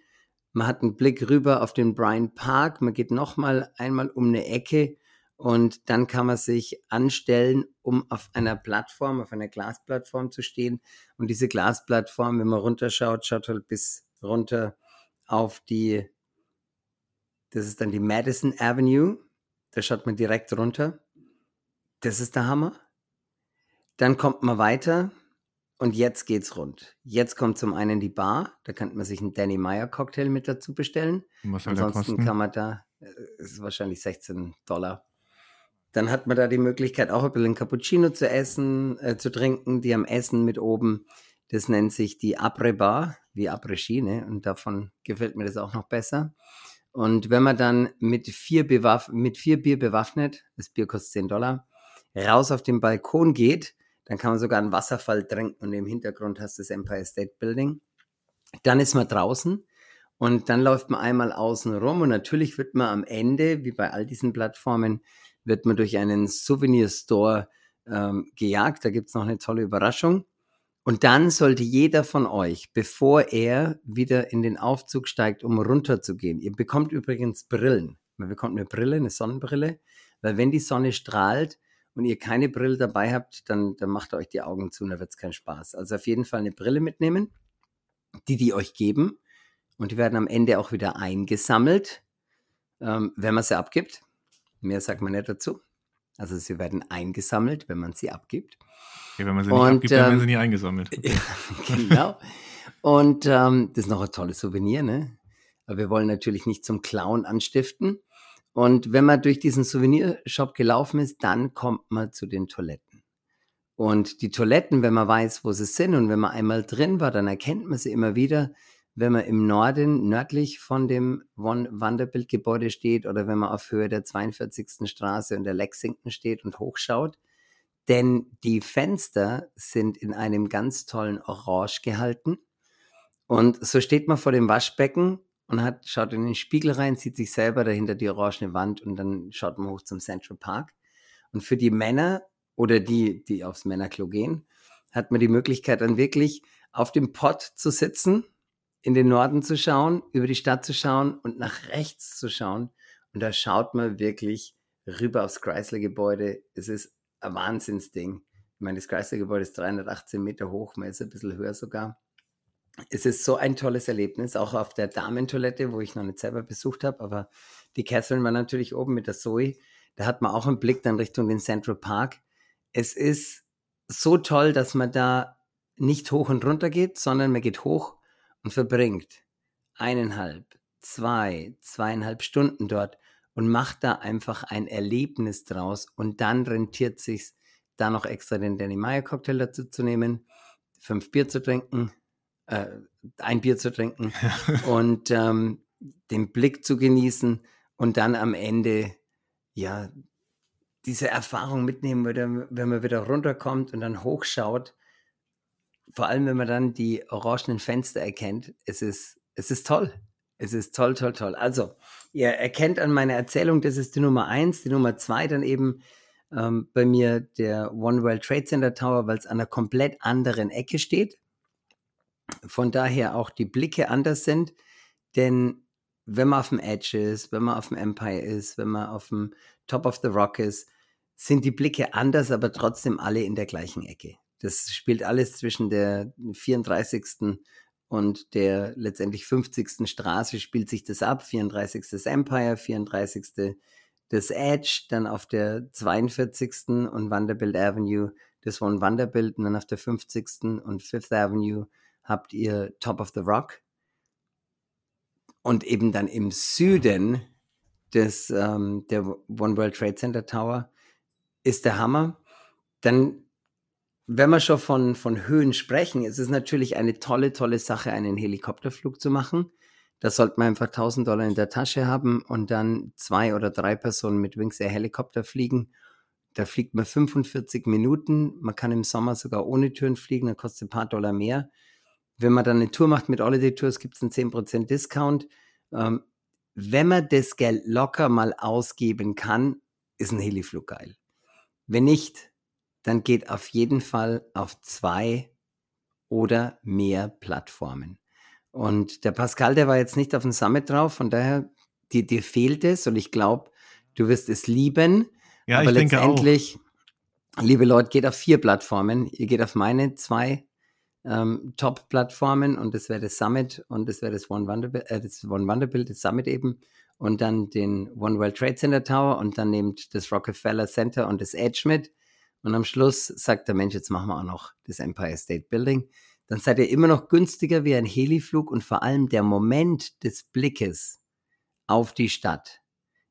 B: Man hat einen Blick rüber auf den Bryant Park. Man geht nochmal einmal um eine Ecke und dann kann man sich anstellen, um auf einer Plattform, auf einer Glasplattform zu stehen. Und diese Glasplattform, wenn man runterschaut, schaut halt bis runter auf die, das ist dann die Madison Avenue. Da schaut man direkt runter. Das ist der Hammer. Dann kommt man weiter und jetzt geht's rund. Jetzt kommt zum einen die Bar, da kann man sich einen Danny Meyer Cocktail mit dazu bestellen.
A: Was soll Ansonsten
B: kann man da, äh, ist wahrscheinlich 16 Dollar. Dann hat man da die Möglichkeit, auch ein bisschen Cappuccino zu essen, äh, zu trinken, die am Essen mit oben. Das nennt sich die Après Bar, wie Après Ski, ne? Und davon gefällt mir das auch noch besser. Und wenn man dann mit vier, Bewaff mit vier Bier bewaffnet, das Bier kostet 10 Dollar, raus auf den Balkon geht, dann kann man sogar einen Wasserfall trinken und im Hintergrund hast du das Empire State Building. Dann ist man draußen und dann läuft man einmal außen rum und natürlich wird man am Ende, wie bei all diesen Plattformen, wird man durch einen Souvenir Store ähm, gejagt. Da gibt es noch eine tolle Überraschung. Und dann sollte jeder von euch, bevor er wieder in den Aufzug steigt, um runterzugehen, ihr bekommt übrigens Brillen. Man bekommt eine Brille, eine Sonnenbrille, weil wenn die Sonne strahlt, und ihr keine Brille dabei habt, dann, dann macht euch die Augen zu und da wird es keinen Spaß. Also auf jeden Fall eine Brille mitnehmen, die die euch geben. Und die werden am Ende auch wieder eingesammelt, ähm, wenn man sie abgibt. Mehr sagt man nicht dazu. Also sie werden eingesammelt, wenn man sie abgibt.
A: Okay, wenn man sie nicht und, abgibt, dann werden sie ähm, nie eingesammelt. Okay.
B: genau. Und ähm, das ist noch ein tolles Souvenir, ne? Aber wir wollen natürlich nicht zum Clown anstiften. Und wenn man durch diesen Souvenirshop gelaufen ist, dann kommt man zu den Toiletten. Und die Toiletten, wenn man weiß, wo sie sind und wenn man einmal drin war, dann erkennt man sie immer wieder, wenn man im Norden, nördlich von dem Vanderbilt-Gebäude steht oder wenn man auf Höhe der 42. Straße und der Lexington steht und hochschaut. Denn die Fenster sind in einem ganz tollen Orange gehalten. Und so steht man vor dem Waschbecken und hat, schaut in den Spiegel rein, sieht sich selber dahinter die orangene Wand und dann schaut man hoch zum Central Park. Und für die Männer oder die, die aufs Männerklo gehen, hat man die Möglichkeit dann wirklich auf dem Pott zu sitzen, in den Norden zu schauen, über die Stadt zu schauen und nach rechts zu schauen. Und da schaut man wirklich rüber aufs Chrysler-Gebäude. Es ist ein Wahnsinnsding. Ich meine, das Chrysler-Gebäude ist 318 Meter hoch, man ist ein bisschen höher sogar es ist so ein tolles Erlebnis, auch auf der Damentoilette, wo ich noch nicht selber besucht habe, aber die Catherine war natürlich oben mit der Zoe. Da hat man auch einen Blick dann Richtung den Central Park. Es ist so toll, dass man da nicht hoch und runter geht, sondern man geht hoch und verbringt eineinhalb, zwei, zweieinhalb Stunden dort und macht da einfach ein Erlebnis draus und dann rentiert sich's, da noch extra den Danny Meyer Cocktail dazu zu nehmen, fünf Bier zu trinken, äh, ein Bier zu trinken und ähm, den Blick zu genießen und dann am Ende, ja, diese Erfahrung mitnehmen wenn man wieder runterkommt und dann hochschaut. Vor allem, wenn man dann die orangenen Fenster erkennt. Es ist, es ist toll. Es ist toll, toll, toll. Also, ihr erkennt an meiner Erzählung, das ist die Nummer eins. Die Nummer zwei dann eben ähm, bei mir der One World Trade Center Tower, weil es an einer komplett anderen Ecke steht von daher auch die Blicke anders sind. Denn wenn man auf dem Edge ist, wenn man auf dem Empire ist, wenn man auf dem Top of the Rock ist, sind die Blicke anders, aber trotzdem alle in der gleichen Ecke. Das spielt alles zwischen der 34. und der letztendlich 50. Straße spielt sich das ab. 34. das Empire, 34. das Edge, dann auf der 42. und Vanderbilt Avenue das One Vanderbilt und dann auf der 50. und Fifth Avenue habt ihr Top of the Rock. Und eben dann im Süden des, ähm, der One World Trade Center Tower ist der Hammer. Dann, wenn wir schon von, von Höhen sprechen, ist es natürlich eine tolle, tolle Sache, einen Helikopterflug zu machen. Da sollte man einfach 1000 Dollar in der Tasche haben und dann zwei oder drei Personen mit Wings Air Helikopter fliegen. Da fliegt man 45 Minuten. Man kann im Sommer sogar ohne Türen fliegen, dann kostet ein paar Dollar mehr. Wenn man dann eine Tour macht mit Holiday Tours, gibt es einen 10% Discount. Ähm, wenn man das Geld locker mal ausgeben kann, ist ein Heliflug geil. Wenn nicht, dann geht auf jeden Fall auf zwei oder mehr Plattformen. Und der Pascal, der war jetzt nicht auf dem Summit drauf, von daher, dir, dir fehlt es und ich glaube, du wirst es lieben.
A: Ja, aber ich letztendlich,
B: denke auch. liebe Leute, geht auf vier Plattformen. Ihr geht auf meine zwei ähm, Top-Plattformen und das wäre das Summit und das wäre das One Vanderbilt, äh, das One Vanderbilt, das Summit eben und dann den One World Trade Center Tower und dann nehmt das Rockefeller Center und das Edge mit und am Schluss sagt der Mensch, jetzt machen wir auch noch das Empire State Building. Dann seid ihr immer noch günstiger wie ein Heliflug und vor allem der Moment des Blickes auf die Stadt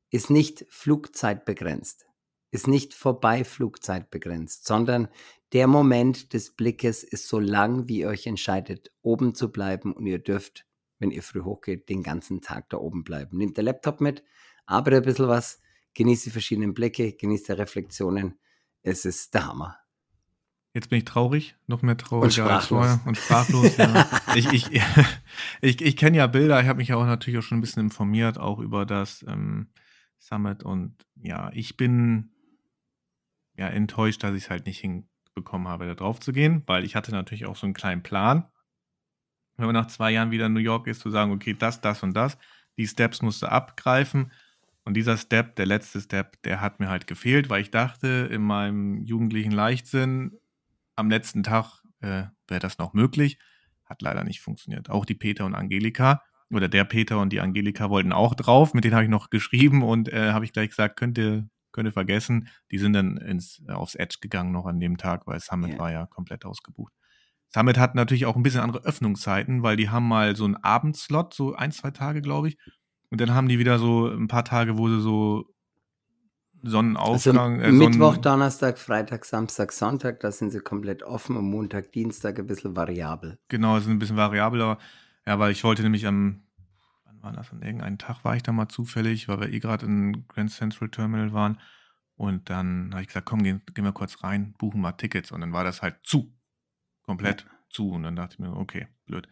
B: ist nicht flugzeitbegrenzt, ist nicht vorbei flugzeitbegrenzt, sondern der Moment des Blickes ist so lang, wie ihr euch entscheidet, oben zu bleiben und ihr dürft, wenn ihr früh hochgeht, den ganzen Tag da oben bleiben. Nehmt der Laptop mit, arbeitet ein bisschen was, genießt die verschiedenen Blicke, genießt die Reflexionen. Es ist der Hammer.
A: Jetzt bin ich traurig, noch mehr trauriger als vorher und sprachlos. ja. Ich, ich, ich, ich kenne ja Bilder, ich habe mich ja auch natürlich auch schon ein bisschen informiert, auch über das ähm, Summit und ja, ich bin ja enttäuscht, dass ich es halt nicht hin, bekommen habe, da drauf zu gehen, weil ich hatte natürlich auch so einen kleinen Plan. Wenn man nach zwei Jahren wieder in New York ist, zu sagen, okay, das, das und das, die Steps musst du abgreifen. Und dieser Step, der letzte Step, der hat mir halt gefehlt, weil ich dachte, in meinem jugendlichen Leichtsinn, am letzten Tag äh, wäre das noch möglich. Hat leider nicht funktioniert. Auch die Peter und Angelika oder der Peter und die Angelika wollten auch drauf. Mit denen habe ich noch geschrieben und äh, habe ich gleich gesagt, könnt ihr könnte vergessen. Die sind dann ins, äh, aufs Edge gegangen noch an dem Tag, weil Summit yeah. war ja komplett ausgebucht. Summit hat natürlich auch ein bisschen andere Öffnungszeiten, weil die haben mal so einen Abendslot, so ein, zwei Tage, glaube ich. Und dann haben die wieder so ein paar Tage, wo sie so Sonnenaufgang.
B: Also äh, Mittwoch, Donnerstag, Freitag, Samstag, Sonntag, da sind sie komplett offen und Montag, Dienstag ein bisschen variabel.
A: Genau, sind ein bisschen variabler. Ja, weil ich wollte nämlich am war das? An irgendeinem Tag war ich da mal zufällig, weil wir eh gerade in Grand Central Terminal waren. Und dann habe ich gesagt, komm, gehen, gehen wir kurz rein, buchen mal Tickets. Und dann war das halt zu. Komplett ja. zu. Und dann dachte ich mir, okay, blöd.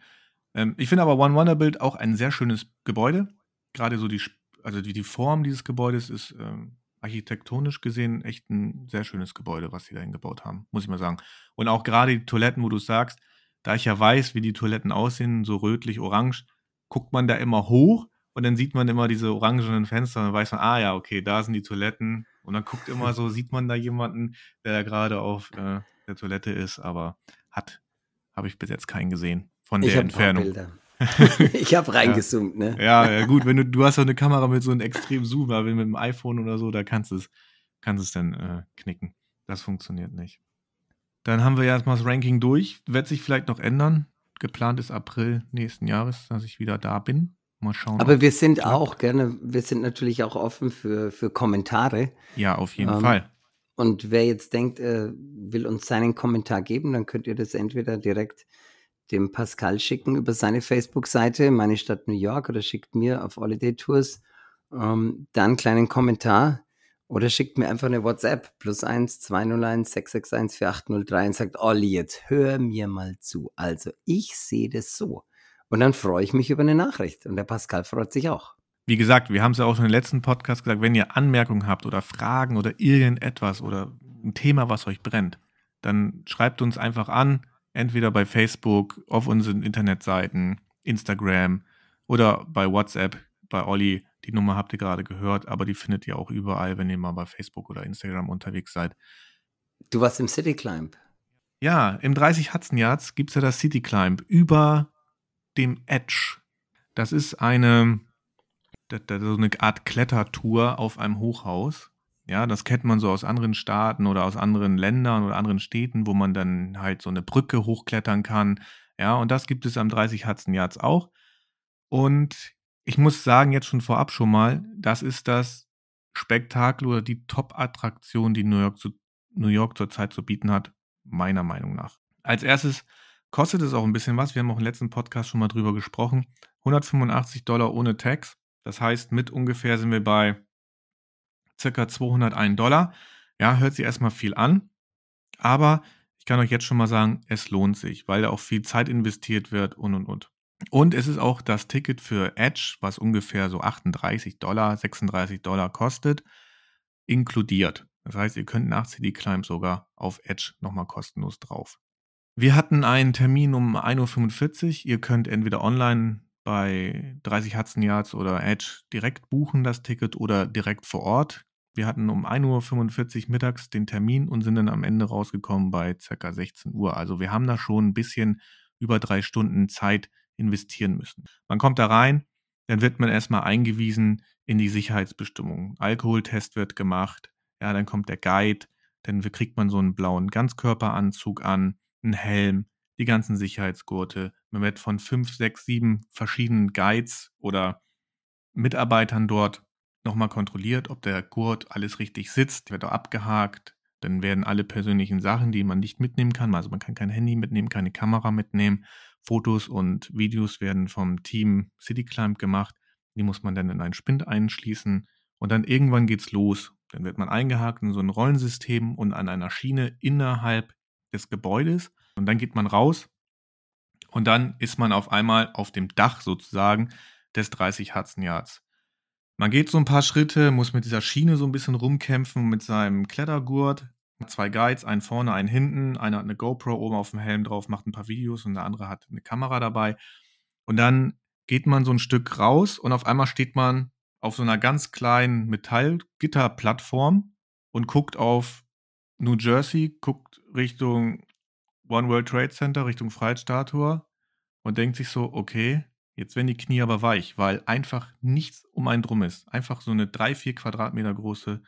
A: Ähm, ich finde aber One Wonderbild auch ein sehr schönes Gebäude. Gerade so die, also die, die Form dieses Gebäudes ist ähm, architektonisch gesehen echt ein sehr schönes Gebäude, was sie da hingebaut haben, muss ich mal sagen. Und auch gerade die Toiletten, wo du sagst, da ich ja weiß, wie die Toiletten aussehen, so rötlich-orange, guckt man da immer hoch und dann sieht man immer diese orangenen Fenster und dann weiß man, ah ja, okay, da sind die Toiletten. Und dann guckt immer so, sieht man da jemanden, der da gerade auf äh, der Toilette ist, aber hat, habe ich bis jetzt keinen gesehen von der Entfernung. Bilder.
B: ich habe reingezoomt,
A: ja. ne? Ja, ja, gut, wenn du, du hast doch eine Kamera mit so einem extremen Zoom, aber mit dem iPhone oder so, da kannst du es, kannst es dann äh, knicken. Das funktioniert nicht. Dann haben wir ja erstmal das Ranking durch. Wird sich vielleicht noch ändern geplant ist April nächsten Jahres, dass ich wieder da bin. Mal schauen.
B: Aber wir sind auch gerne, wir sind natürlich auch offen für, für Kommentare.
A: Ja, auf jeden ähm, Fall.
B: Und wer jetzt denkt, äh, will uns seinen Kommentar geben, dann könnt ihr das entweder direkt dem Pascal schicken über seine Facebook-Seite, meine Stadt New York, oder schickt mir auf Holiday Tours ähm, dann einen kleinen Kommentar. Oder schickt mir einfach eine WhatsApp plus 1 201 661 4803 und sagt, Olli, jetzt hör mir mal zu. Also ich sehe das so. Und dann freue ich mich über eine Nachricht. Und der Pascal freut sich auch.
A: Wie gesagt, wir haben es ja auch schon im letzten Podcast gesagt, wenn ihr Anmerkungen habt oder Fragen oder irgendetwas oder ein Thema, was euch brennt, dann schreibt uns einfach an, entweder bei Facebook, auf unseren Internetseiten, Instagram oder bei WhatsApp bei Olli die Nummer habt ihr gerade gehört, aber die findet ihr auch überall, wenn ihr mal bei Facebook oder Instagram unterwegs seid.
B: Du warst im City Climb.
A: Ja, im 30 Hudson Yards gibt es ja das City Climb über dem Edge. Das ist eine, so eine Art Klettertour auf einem Hochhaus. Ja, das kennt man so aus anderen Staaten oder aus anderen Ländern oder anderen Städten, wo man dann halt so eine Brücke hochklettern kann. Ja, und das gibt es am 30 Hudson Yards auch. Und ich muss sagen, jetzt schon vorab schon mal, das ist das Spektakel oder die Top-Attraktion, die New York, zu, New York zurzeit zu bieten hat, meiner Meinung nach. Als erstes kostet es auch ein bisschen was. Wir haben auch im letzten Podcast schon mal drüber gesprochen. 185 Dollar ohne Tax. Das heißt, mit ungefähr sind wir bei circa 201 Dollar. Ja, hört sich erstmal viel an. Aber ich kann euch jetzt schon mal sagen, es lohnt sich, weil da auch viel Zeit investiert wird und und und. Und es ist auch das Ticket für Edge, was ungefähr so 38 Dollar, 36 Dollar kostet, inkludiert. Das heißt, ihr könnt nach CD Climb sogar auf Edge nochmal kostenlos drauf. Wir hatten einen Termin um 1.45 Uhr. Ihr könnt entweder online bei 30 Hudson Yards oder Edge direkt buchen das Ticket oder direkt vor Ort. Wir hatten um 1.45 Uhr mittags den Termin und sind dann am Ende rausgekommen bei ca. 16 Uhr. Also wir haben da schon ein bisschen über drei Stunden Zeit investieren müssen. Man kommt da rein, dann wird man erstmal eingewiesen in die Sicherheitsbestimmungen. Alkoholtest wird gemacht, ja, dann kommt der Guide, dann kriegt man so einen blauen Ganzkörperanzug an, einen Helm, die ganzen Sicherheitsgurte. Man wird von fünf, sechs, sieben verschiedenen Guides oder Mitarbeitern dort nochmal kontrolliert, ob der Gurt alles richtig sitzt, wird auch abgehakt. Dann werden alle persönlichen Sachen, die man nicht mitnehmen kann, also man kann kein Handy mitnehmen, keine Kamera mitnehmen, Fotos und Videos werden vom Team CityClimb gemacht. Die muss man dann in einen Spind einschließen und dann irgendwann geht's los. Dann wird man eingehakt in so ein Rollensystem und an einer Schiene innerhalb des Gebäudes und dann geht man raus und dann ist man auf einmal auf dem Dach sozusagen des 30 Hudson Yards. Man geht so ein paar Schritte, muss mit dieser Schiene so ein bisschen rumkämpfen mit seinem Klettergurt. Zwei Guides, einen vorne, einen hinten. Einer hat eine GoPro oben auf dem Helm drauf, macht ein paar Videos und der andere hat eine Kamera dabei. Und dann geht man so ein Stück raus und auf einmal steht man auf so einer ganz kleinen Metallgitterplattform und guckt auf New Jersey, guckt Richtung One World Trade Center, Richtung Freiheitsstatue und denkt sich so, okay, jetzt werden die Knie aber weich, weil einfach nichts um einen drum ist. Einfach so eine drei, vier Quadratmeter große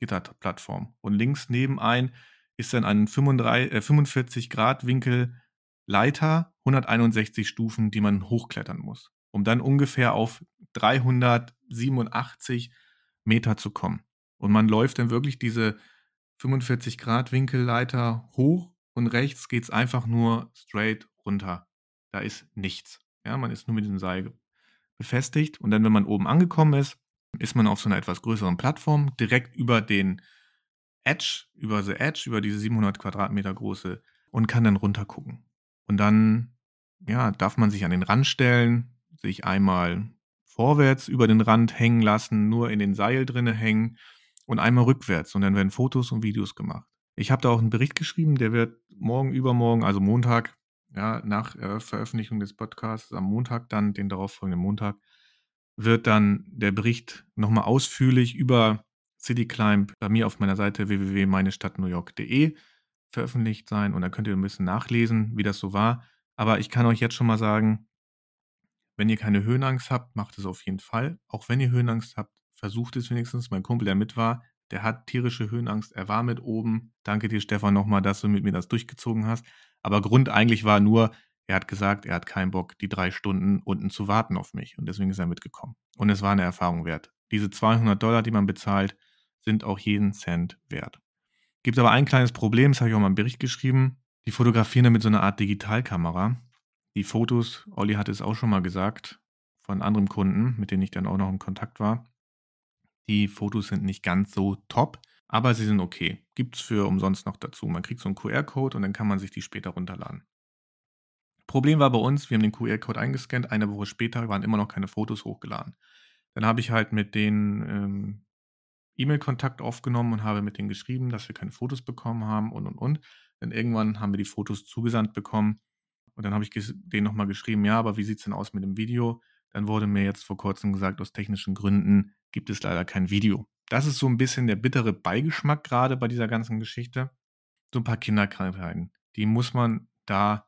A: Gitterplattform. Und links neben ein ist dann ein 35, äh, 45 Grad Winkel Leiter, 161 Stufen, die man hochklettern muss, um dann ungefähr auf 387 Meter zu kommen. Und man läuft dann wirklich diese 45 Grad Winkelleiter hoch und rechts geht es einfach nur straight runter. Da ist nichts. Ja, man ist nur mit dem Seil befestigt und dann, wenn man oben angekommen ist, ist man auf so einer etwas größeren Plattform direkt über den Edge, über The Edge, über diese 700 Quadratmeter große und kann dann runter gucken. Und dann, ja, darf man sich an den Rand stellen, sich einmal vorwärts über den Rand hängen lassen, nur in den Seil drinne hängen und einmal rückwärts und dann werden Fotos und Videos gemacht. Ich habe da auch einen Bericht geschrieben, der wird morgen, übermorgen, also Montag, ja, nach äh, Veröffentlichung des Podcasts, am Montag dann, den darauffolgenden Montag, wird dann der Bericht nochmal ausführlich über CityClimb bei mir auf meiner Seite www.meinestadtnewyork.de veröffentlicht sein und da könnt ihr ein bisschen nachlesen, wie das so war. Aber ich kann euch jetzt schon mal sagen, wenn ihr keine Höhenangst habt, macht es auf jeden Fall. Auch wenn ihr Höhenangst habt, versucht es wenigstens. Mein Kumpel, der mit war, der hat tierische Höhenangst. Er war mit oben. Danke dir, Stefan, nochmal, dass du mit mir das durchgezogen hast. Aber Grund eigentlich war nur, er hat gesagt, er hat keinen Bock, die drei Stunden unten zu warten auf mich. Und deswegen ist er mitgekommen. Und es war eine Erfahrung wert. Diese 200 Dollar, die man bezahlt, sind auch jeden Cent wert. Gibt aber ein kleines Problem, das habe ich auch mal im Bericht geschrieben. Die fotografieren mit so einer Art Digitalkamera. Die Fotos, Olli hat es auch schon mal gesagt, von anderen Kunden, mit denen ich dann auch noch in Kontakt war. Die Fotos sind nicht ganz so top, aber sie sind okay. Gibt es für umsonst noch dazu. Man kriegt so einen QR-Code und dann kann man sich die später runterladen. Problem war bei uns, wir haben den QR-Code eingescannt, eine Woche später waren immer noch keine Fotos hochgeladen. Dann habe ich halt mit denen ähm, E-Mail-Kontakt aufgenommen und habe mit denen geschrieben, dass wir keine Fotos bekommen haben und und und. Dann irgendwann haben wir die Fotos zugesandt bekommen und dann habe ich denen nochmal geschrieben, ja, aber wie sieht es denn aus mit dem Video? Dann wurde mir jetzt vor kurzem gesagt, aus technischen Gründen gibt es leider kein Video. Das ist so ein bisschen der bittere Beigeschmack gerade bei dieser ganzen Geschichte. So ein paar Kinderkrankheiten, die muss man da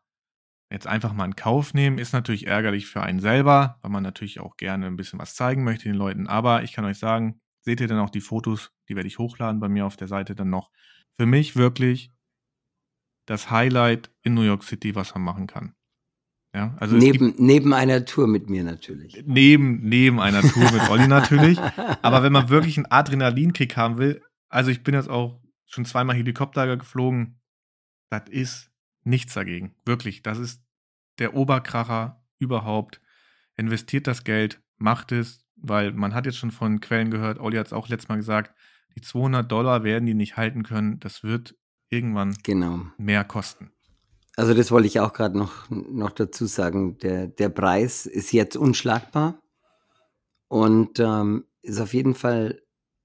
A: jetzt einfach mal in Kauf nehmen. Ist natürlich ärgerlich für einen selber, weil man natürlich auch gerne ein bisschen was zeigen möchte den Leuten. Aber ich kann euch sagen, seht ihr dann auch die Fotos, die werde ich hochladen bei mir auf der Seite dann noch. Für mich wirklich das Highlight in New York City, was man machen kann.
B: Ja, also neben, neben einer Tour mit mir natürlich.
A: Neben, neben einer Tour mit Olli natürlich. Aber wenn man wirklich einen Adrenalinkick haben will, also ich bin jetzt auch schon zweimal Helikopter geflogen, das ist nichts dagegen. Wirklich, das ist der Oberkracher überhaupt. Investiert das Geld, macht es, weil man hat jetzt schon von Quellen gehört, Olli hat es auch letztes Mal gesagt, die 200 Dollar werden die nicht halten können. Das wird irgendwann genau. mehr kosten.
B: Also das wollte ich auch gerade noch, noch dazu sagen. Der, der Preis ist jetzt unschlagbar und ähm, ist auf jeden Fall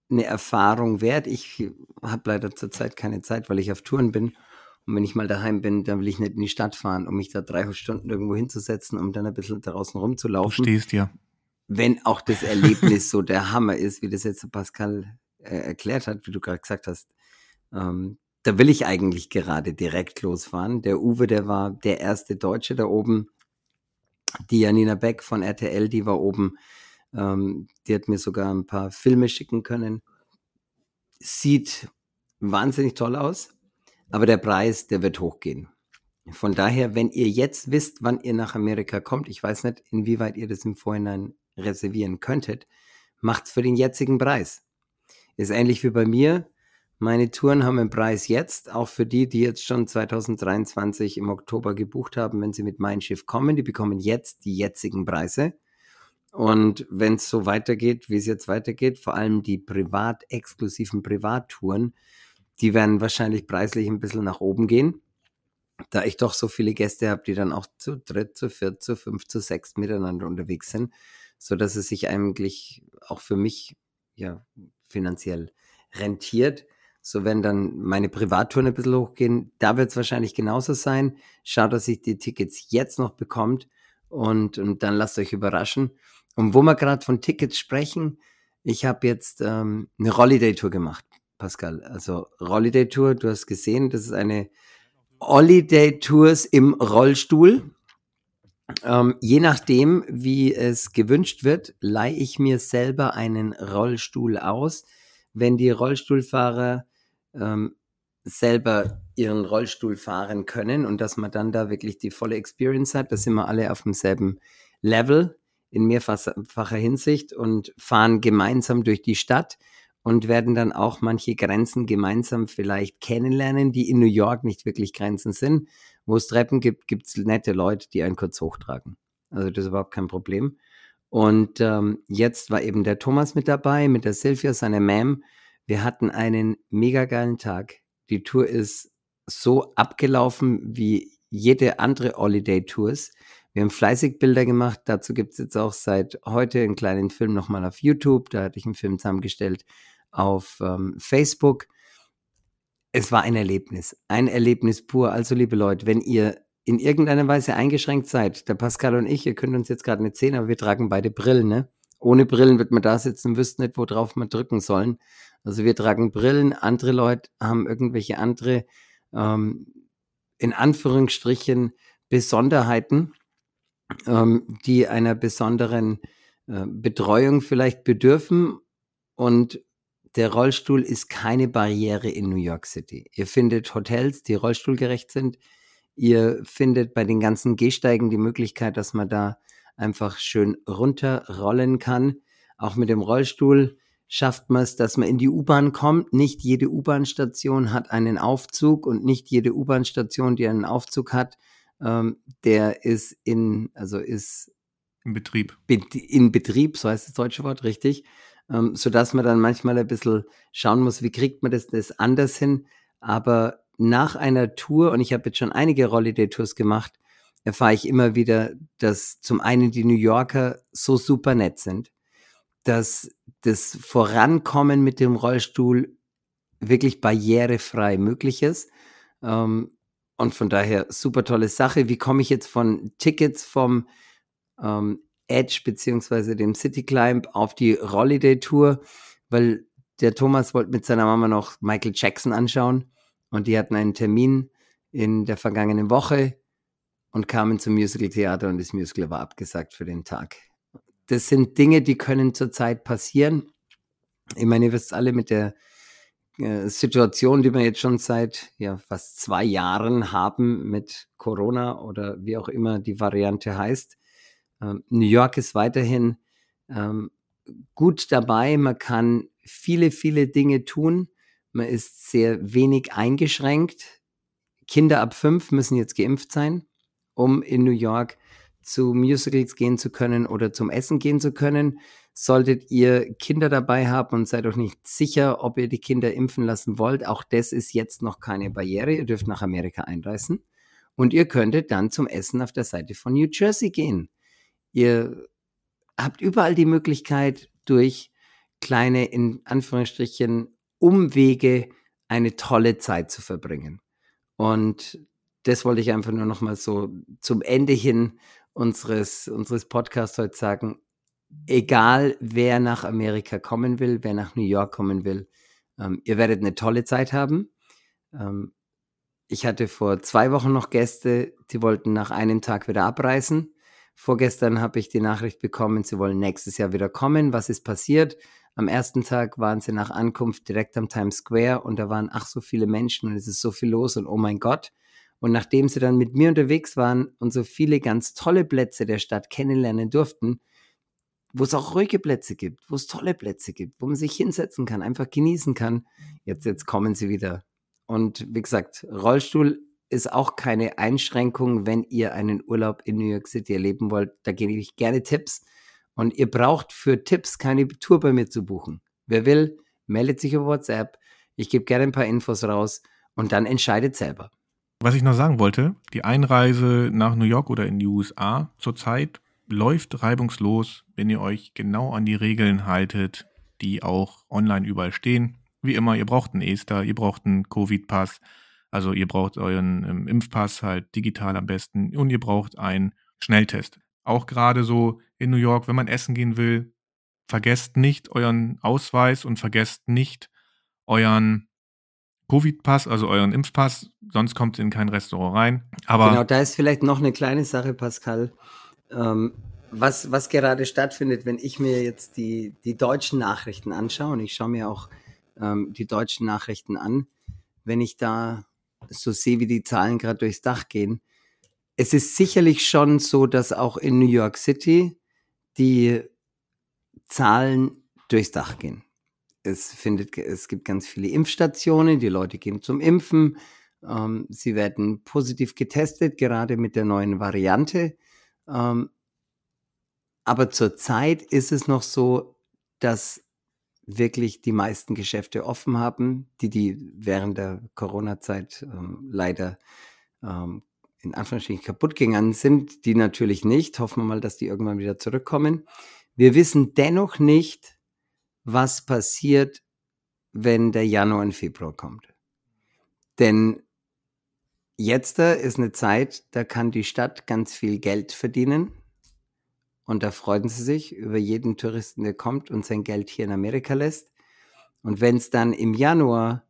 B: eine Erfahrung wert. Ich habe leider zurzeit keine Zeit, weil ich auf Touren bin. Und wenn ich mal daheim bin, dann will ich nicht in die Stadt fahren, um mich da drei Stunden irgendwo hinzusetzen, um dann ein bisschen draußen rumzulaufen.
A: Du stehst ja.
B: Wenn auch das Erlebnis so der Hammer ist, wie das jetzt Pascal äh, erklärt hat, wie du gerade gesagt hast, ähm, da will ich eigentlich gerade direkt losfahren. Der Uwe, der war der erste Deutsche da oben. Die Janina Beck von RTL, die war oben. Ähm, die hat mir sogar ein paar Filme schicken können. Sieht wahnsinnig toll aus, aber der Preis, der wird hochgehen. Von daher, wenn ihr jetzt wisst, wann ihr nach Amerika kommt, ich weiß nicht, inwieweit ihr das im Vorhinein reservieren könntet, macht's für den jetzigen Preis. Ist ähnlich wie bei mir. Meine Touren haben einen Preis jetzt, auch für die, die jetzt schon 2023 im Oktober gebucht haben, wenn sie mit Mein Schiff kommen, die bekommen jetzt die jetzigen Preise. Und wenn es so weitergeht, wie es jetzt weitergeht, vor allem die privat exklusiven Privattouren, die werden wahrscheinlich preislich ein bisschen nach oben gehen, da ich doch so viele Gäste habe, die dann auch zu dritt, zu viert, zu fünf, zu sechs miteinander unterwegs sind, so dass es sich eigentlich auch für mich ja finanziell rentiert. So, wenn dann meine Privattouren ein bisschen hochgehen, da wird es wahrscheinlich genauso sein. Schaut, dass ihr die Tickets jetzt noch bekommt und, und dann lasst euch überraschen. Und wo wir gerade von Tickets sprechen, ich habe jetzt ähm, eine Holiday-Tour gemacht, Pascal. Also Holiday-Tour, du hast gesehen, das ist eine Holiday-Tours im Rollstuhl. Ähm, je nachdem, wie es gewünscht wird, leihe ich mir selber einen Rollstuhl aus. Wenn die Rollstuhlfahrer ähm, selber ihren Rollstuhl fahren können und dass man dann da wirklich die volle Experience hat. Da sind wir alle auf demselben Level in mehrfacher Hinsicht und fahren gemeinsam durch die Stadt und werden dann auch manche Grenzen gemeinsam vielleicht kennenlernen, die in New York nicht wirklich Grenzen sind. Wo es Treppen gibt, gibt es nette Leute, die einen kurz hochtragen. Also das ist überhaupt kein Problem. Und ähm, jetzt war eben der Thomas mit dabei, mit der Sylvia, seiner Ma'am, wir hatten einen mega geilen Tag. Die Tour ist so abgelaufen wie jede andere Holiday Tours. Wir haben fleißig Bilder gemacht. Dazu gibt es jetzt auch seit heute einen kleinen Film nochmal auf YouTube. Da hatte ich einen Film zusammengestellt auf ähm, Facebook. Es war ein Erlebnis. Ein Erlebnis pur. Also, liebe Leute, wenn ihr in irgendeiner Weise eingeschränkt seid, der Pascal und ich, ihr könnt uns jetzt gerade nicht sehen, aber wir tragen beide Brillen, ne? Ohne Brillen wird man da sitzen wüsste nicht, worauf man drücken sollen. Also wir tragen Brillen, andere Leute haben irgendwelche andere, ähm, in Anführungsstrichen, Besonderheiten, ähm, die einer besonderen äh, Betreuung vielleicht bedürfen. Und der Rollstuhl ist keine Barriere in New York City. Ihr findet Hotels, die rollstuhlgerecht sind. Ihr findet bei den ganzen Gehsteigen die Möglichkeit, dass man da einfach schön runterrollen kann. Auch mit dem Rollstuhl schafft man es, dass man in die U-Bahn kommt. Nicht jede U-Bahn-Station hat einen Aufzug und nicht jede U-Bahn-Station, die einen Aufzug hat, ähm, der ist in, also ist
A: in Betrieb.
B: in Betrieb, so heißt das deutsche Wort, richtig. Ähm, sodass man dann manchmal ein bisschen schauen muss, wie kriegt man das, das anders hin. Aber nach einer Tour, und ich habe jetzt schon einige Holiday-Tours gemacht, erfahre ich immer wieder, dass zum einen die New Yorker so super nett sind dass das Vorankommen mit dem Rollstuhl wirklich barrierefrei möglich ist. Ähm, und von daher super tolle Sache. Wie komme ich jetzt von Tickets vom ähm, Edge beziehungsweise dem City Climb auf die Holiday Tour? Weil der Thomas wollte mit seiner Mama noch Michael Jackson anschauen und die hatten einen Termin in der vergangenen Woche und kamen zum Musical-Theater und das Musical war abgesagt für den Tag. Das sind Dinge, die können zurzeit passieren. Ich meine, ihr wisst alle mit der äh, Situation, die wir jetzt schon seit ja, fast zwei Jahren haben mit Corona oder wie auch immer die Variante heißt. Ähm, New York ist weiterhin ähm, gut dabei. Man kann viele, viele Dinge tun. Man ist sehr wenig eingeschränkt. Kinder ab fünf müssen jetzt geimpft sein, um in New York zu Musicals gehen zu können oder zum Essen gehen zu können. Solltet ihr Kinder dabei haben und seid euch nicht sicher, ob ihr die Kinder impfen lassen wollt, auch das ist jetzt noch keine Barriere. Ihr dürft nach Amerika einreisen und ihr könntet dann zum Essen auf der Seite von New Jersey gehen. Ihr habt überall die Möglichkeit, durch kleine, in Anführungsstrichen, Umwege eine tolle Zeit zu verbringen. Und das wollte ich einfach nur noch mal so zum Ende hin unseres, unseres Podcasts heute sagen. Egal, wer nach Amerika kommen will, wer nach New York kommen will, ähm, ihr werdet eine tolle Zeit haben. Ähm, ich hatte vor zwei Wochen noch Gäste, die wollten nach einem Tag wieder abreisen. Vorgestern habe ich die Nachricht bekommen, sie wollen nächstes Jahr wieder kommen. Was ist passiert? Am ersten Tag waren sie nach Ankunft direkt am Times Square und da waren ach so viele Menschen und es ist so viel los und oh mein Gott. Und nachdem sie dann mit mir unterwegs waren und so viele ganz tolle Plätze der Stadt kennenlernen durften, wo es auch ruhige Plätze gibt, wo es tolle Plätze gibt, wo man sich hinsetzen kann, einfach genießen kann, jetzt, jetzt kommen sie wieder. Und wie gesagt, Rollstuhl ist auch keine Einschränkung, wenn ihr einen Urlaub in New York City erleben wollt. Da gebe ich gerne Tipps. Und ihr braucht für Tipps keine Tour bei mir zu buchen. Wer will, meldet sich über WhatsApp. Ich gebe gerne ein paar Infos raus und dann entscheidet selber.
A: Was ich noch sagen wollte, die Einreise nach New York oder in die USA zurzeit läuft reibungslos, wenn ihr euch genau an die Regeln haltet, die auch online überall stehen. Wie immer, ihr braucht einen Ester, ihr braucht einen Covid-Pass, also ihr braucht euren ähm, Impfpass halt digital am besten und ihr braucht einen Schnelltest. Auch gerade so in New York, wenn man essen gehen will, vergesst nicht euren Ausweis und vergesst nicht euren Covid-Pass, also euren Impfpass, sonst kommt ihr in kein Restaurant rein. Aber
B: genau, da ist vielleicht noch eine kleine Sache, Pascal. Ähm, was, was gerade stattfindet, wenn ich mir jetzt die, die deutschen Nachrichten anschaue, und ich schaue mir auch ähm, die deutschen Nachrichten an, wenn ich da so sehe, wie die Zahlen gerade durchs Dach gehen. Es ist sicherlich schon so, dass auch in New York City die Zahlen durchs Dach gehen. Es, findet, es gibt ganz viele Impfstationen, die Leute gehen zum Impfen. Ähm, sie werden positiv getestet, gerade mit der neuen Variante. Ähm, aber zurzeit ist es noch so, dass wirklich die meisten Geschäfte offen haben, die die während der Corona-Zeit ähm, leider ähm, in Anführungsstrichen kaputt gegangen sind, die natürlich nicht. Hoffen wir mal, dass die irgendwann wieder zurückkommen. Wir wissen dennoch nicht, was passiert, wenn der Januar und Februar kommt. Denn jetzt ist eine Zeit, da kann die Stadt ganz viel Geld verdienen. Und da freuen sie sich über jeden Touristen, der kommt und sein Geld hier in Amerika lässt. Und wenn es dann im Januar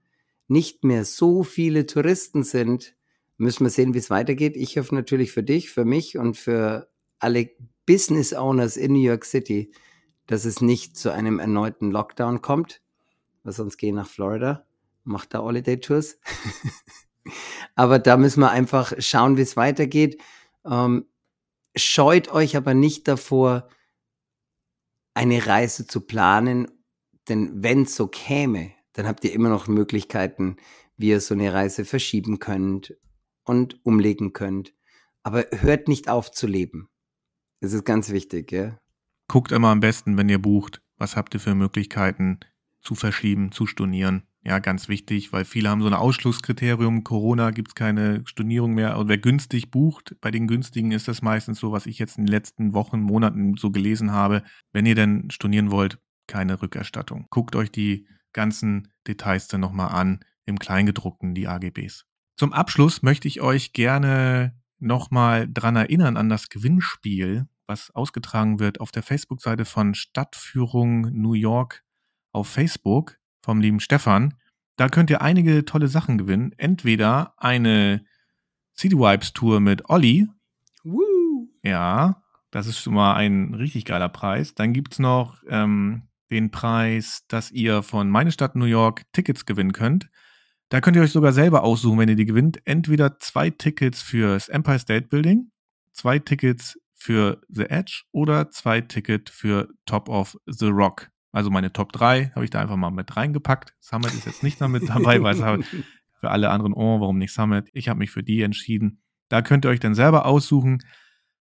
B: nicht mehr so viele Touristen sind, müssen wir sehen, wie es weitergeht. Ich hoffe natürlich für dich, für mich und für alle Business Owners in New York City, dass es nicht zu einem erneuten Lockdown kommt, weil sonst gehen nach Florida, macht da Holiday Tours. aber da müssen wir einfach schauen, wie es weitergeht. Ähm, scheut euch aber nicht davor, eine Reise zu planen, denn wenn es so käme, dann habt ihr immer noch Möglichkeiten, wie ihr so eine Reise verschieben könnt und umlegen könnt. Aber hört nicht auf zu leben. Das ist ganz wichtig, ja
A: guckt immer am besten, wenn ihr bucht, was habt ihr für Möglichkeiten zu verschieben, zu stornieren. Ja, ganz wichtig, weil viele haben so ein Ausschlusskriterium. Corona gibt es keine Stornierung mehr. Und wer günstig bucht, bei den günstigen ist das meistens so, was ich jetzt in den letzten Wochen, Monaten so gelesen habe. Wenn ihr denn stornieren wollt, keine Rückerstattung. Guckt euch die ganzen Details dann nochmal an, im Kleingedruckten, die AGBs. Zum Abschluss möchte ich euch gerne nochmal dran erinnern an das Gewinnspiel, was ausgetragen wird auf der Facebook-Seite von Stadtführung New York auf Facebook vom lieben Stefan. Da könnt ihr einige tolle Sachen gewinnen. Entweder eine City Vibes Tour mit Olli Woo. Ja, das ist schon mal ein richtig geiler Preis. Dann gibt es noch ähm, den Preis, dass ihr von Meine Stadt New York Tickets gewinnen könnt. Da könnt ihr euch sogar selber aussuchen, wenn ihr die gewinnt. Entweder zwei Tickets fürs Empire State Building, zwei Tickets für The Edge oder zwei Tickets für Top of the Rock. Also meine Top 3 habe ich da einfach mal mit reingepackt. Summit ist jetzt nicht damit dabei, weil es für alle anderen, oh, warum nicht Summit? Ich habe mich für die entschieden. Da könnt ihr euch dann selber aussuchen,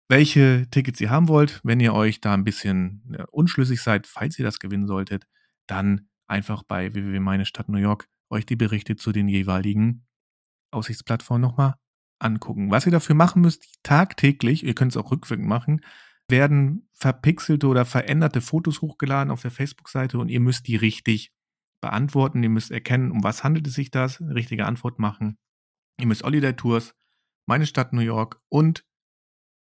A: welche Tickets ihr haben wollt. Wenn ihr euch da ein bisschen unschlüssig seid, falls ihr das gewinnen solltet, dann einfach bei www meine Stadt New York euch die Berichte zu den jeweiligen Aussichtsplattformen nochmal angucken. Was ihr dafür machen müsst, tagtäglich, ihr könnt es auch rückwirkend machen, werden verpixelte oder veränderte Fotos hochgeladen auf der Facebook-Seite und ihr müsst die richtig beantworten. Ihr müsst erkennen, um was handelt es sich das, richtige Antwort machen. Ihr müsst Holiday Tours, meine Stadt New York und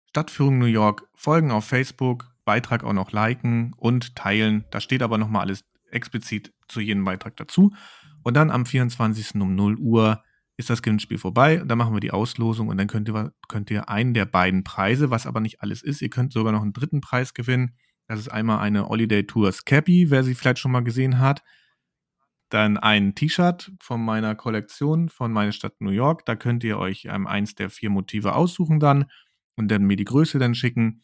A: Stadtführung New York folgen auf Facebook, Beitrag auch noch liken und teilen. Da steht aber nochmal alles explizit zu jedem Beitrag dazu. Und dann am 24. um 0 Uhr ist das Gewinnspiel vorbei. Dann machen wir die Auslosung und dann könnt ihr, könnt ihr einen der beiden Preise, was aber nicht alles ist, ihr könnt sogar noch einen dritten Preis gewinnen. Das ist einmal eine Holiday Tours Cappy, wer sie vielleicht schon mal gesehen hat. Dann ein T-Shirt von meiner Kollektion von meine Stadt New York. Da könnt ihr euch ähm, eins der vier Motive aussuchen dann und dann mir die Größe dann schicken.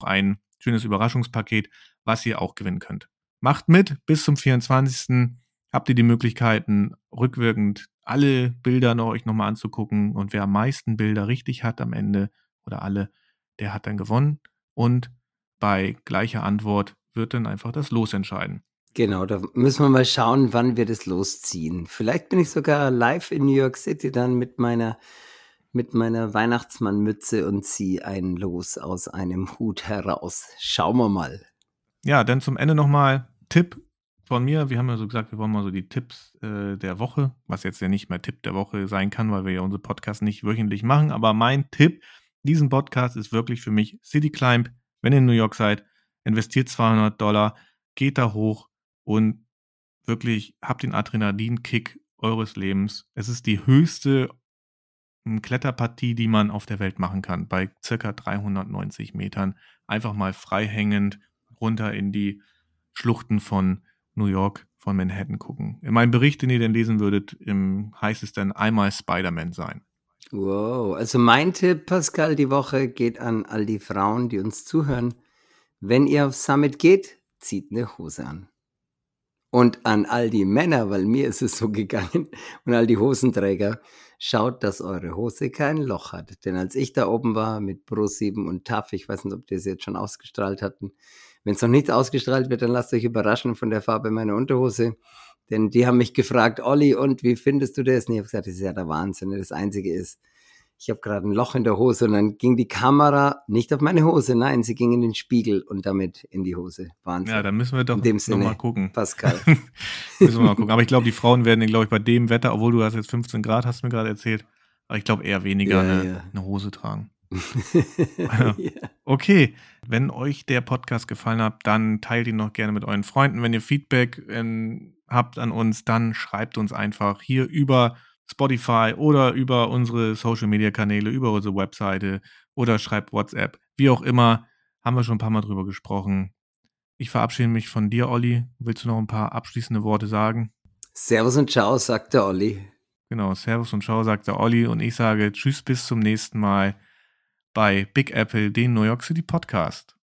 A: Ein schönes Überraschungspaket, was ihr auch gewinnen könnt. Macht mit bis zum 24 habt ihr die Möglichkeiten, rückwirkend alle Bilder noch euch nochmal anzugucken. Und wer am meisten Bilder richtig hat am Ende oder alle, der hat dann gewonnen. Und bei gleicher Antwort wird dann einfach das Los entscheiden.
B: Genau, da müssen wir mal schauen, wann wir das losziehen. Vielleicht bin ich sogar live in New York City dann mit meiner, mit meiner Weihnachtsmannmütze und ziehe ein Los aus einem Hut heraus. Schauen wir mal.
A: Ja, dann zum Ende nochmal Tipp von mir. Wir haben ja so gesagt, wir wollen mal so die Tipps äh, der Woche, was jetzt ja nicht mehr Tipp der Woche sein kann, weil wir ja unsere Podcast nicht wöchentlich machen. Aber mein Tipp, diesen Podcast ist wirklich für mich City Climb. Wenn ihr in New York seid, investiert 200 Dollar, geht da hoch und wirklich habt den Adrenalinkick eures Lebens. Es ist die höchste hm, Kletterpartie, die man auf der Welt machen kann, bei circa 390 Metern. Einfach mal freihängend runter in die Schluchten von New York von Manhattan gucken. In meinem Bericht, den ihr dann lesen würdet, im, heißt es dann einmal Spider-Man sein.
B: Wow, also mein Tipp, Pascal, die Woche geht an all die Frauen, die uns zuhören. Wenn ihr auf Summit geht, zieht eine Hose an. Und an all die Männer, weil mir ist es so gegangen, und all die Hosenträger, schaut, dass eure Hose kein Loch hat. Denn als ich da oben war mit Pro 7 und TAF, ich weiß nicht, ob die es jetzt schon ausgestrahlt hatten, wenn es noch nicht ausgestrahlt wird, dann lasst euch überraschen von der Farbe meiner Unterhose. Denn die haben mich gefragt, Olli, und wie findest du das? Und ich habe gesagt, das ist ja der Wahnsinn. Das Einzige ist, ich habe gerade ein Loch in der Hose und dann ging die Kamera nicht auf meine Hose, nein, sie ging in den Spiegel und damit in die Hose.
A: Wahnsinn. Ja, da müssen wir doch nochmal gucken.
B: Pascal.
A: müssen wir mal gucken. Aber ich glaube, die Frauen werden, glaube ich, bei dem Wetter, obwohl du hast jetzt 15 Grad, hast du mir gerade erzählt, aber ich glaube eher weniger ja, eine, ja. eine Hose tragen. Okay, wenn euch der Podcast gefallen hat, dann teilt ihn noch gerne mit euren Freunden. Wenn ihr Feedback ähm, habt an uns, dann schreibt uns einfach hier über Spotify oder über unsere Social Media Kanäle, über unsere Webseite oder schreibt WhatsApp. Wie auch immer, haben wir schon ein paar Mal drüber gesprochen. Ich verabschiede mich von dir, Olli. Willst du noch ein paar abschließende Worte sagen?
B: Servus und ciao, sagt der Olli.
A: Genau, Servus und ciao, sagt der Olli. Und ich sage Tschüss, bis zum nächsten Mal bei Big Apple, den New York City Podcast.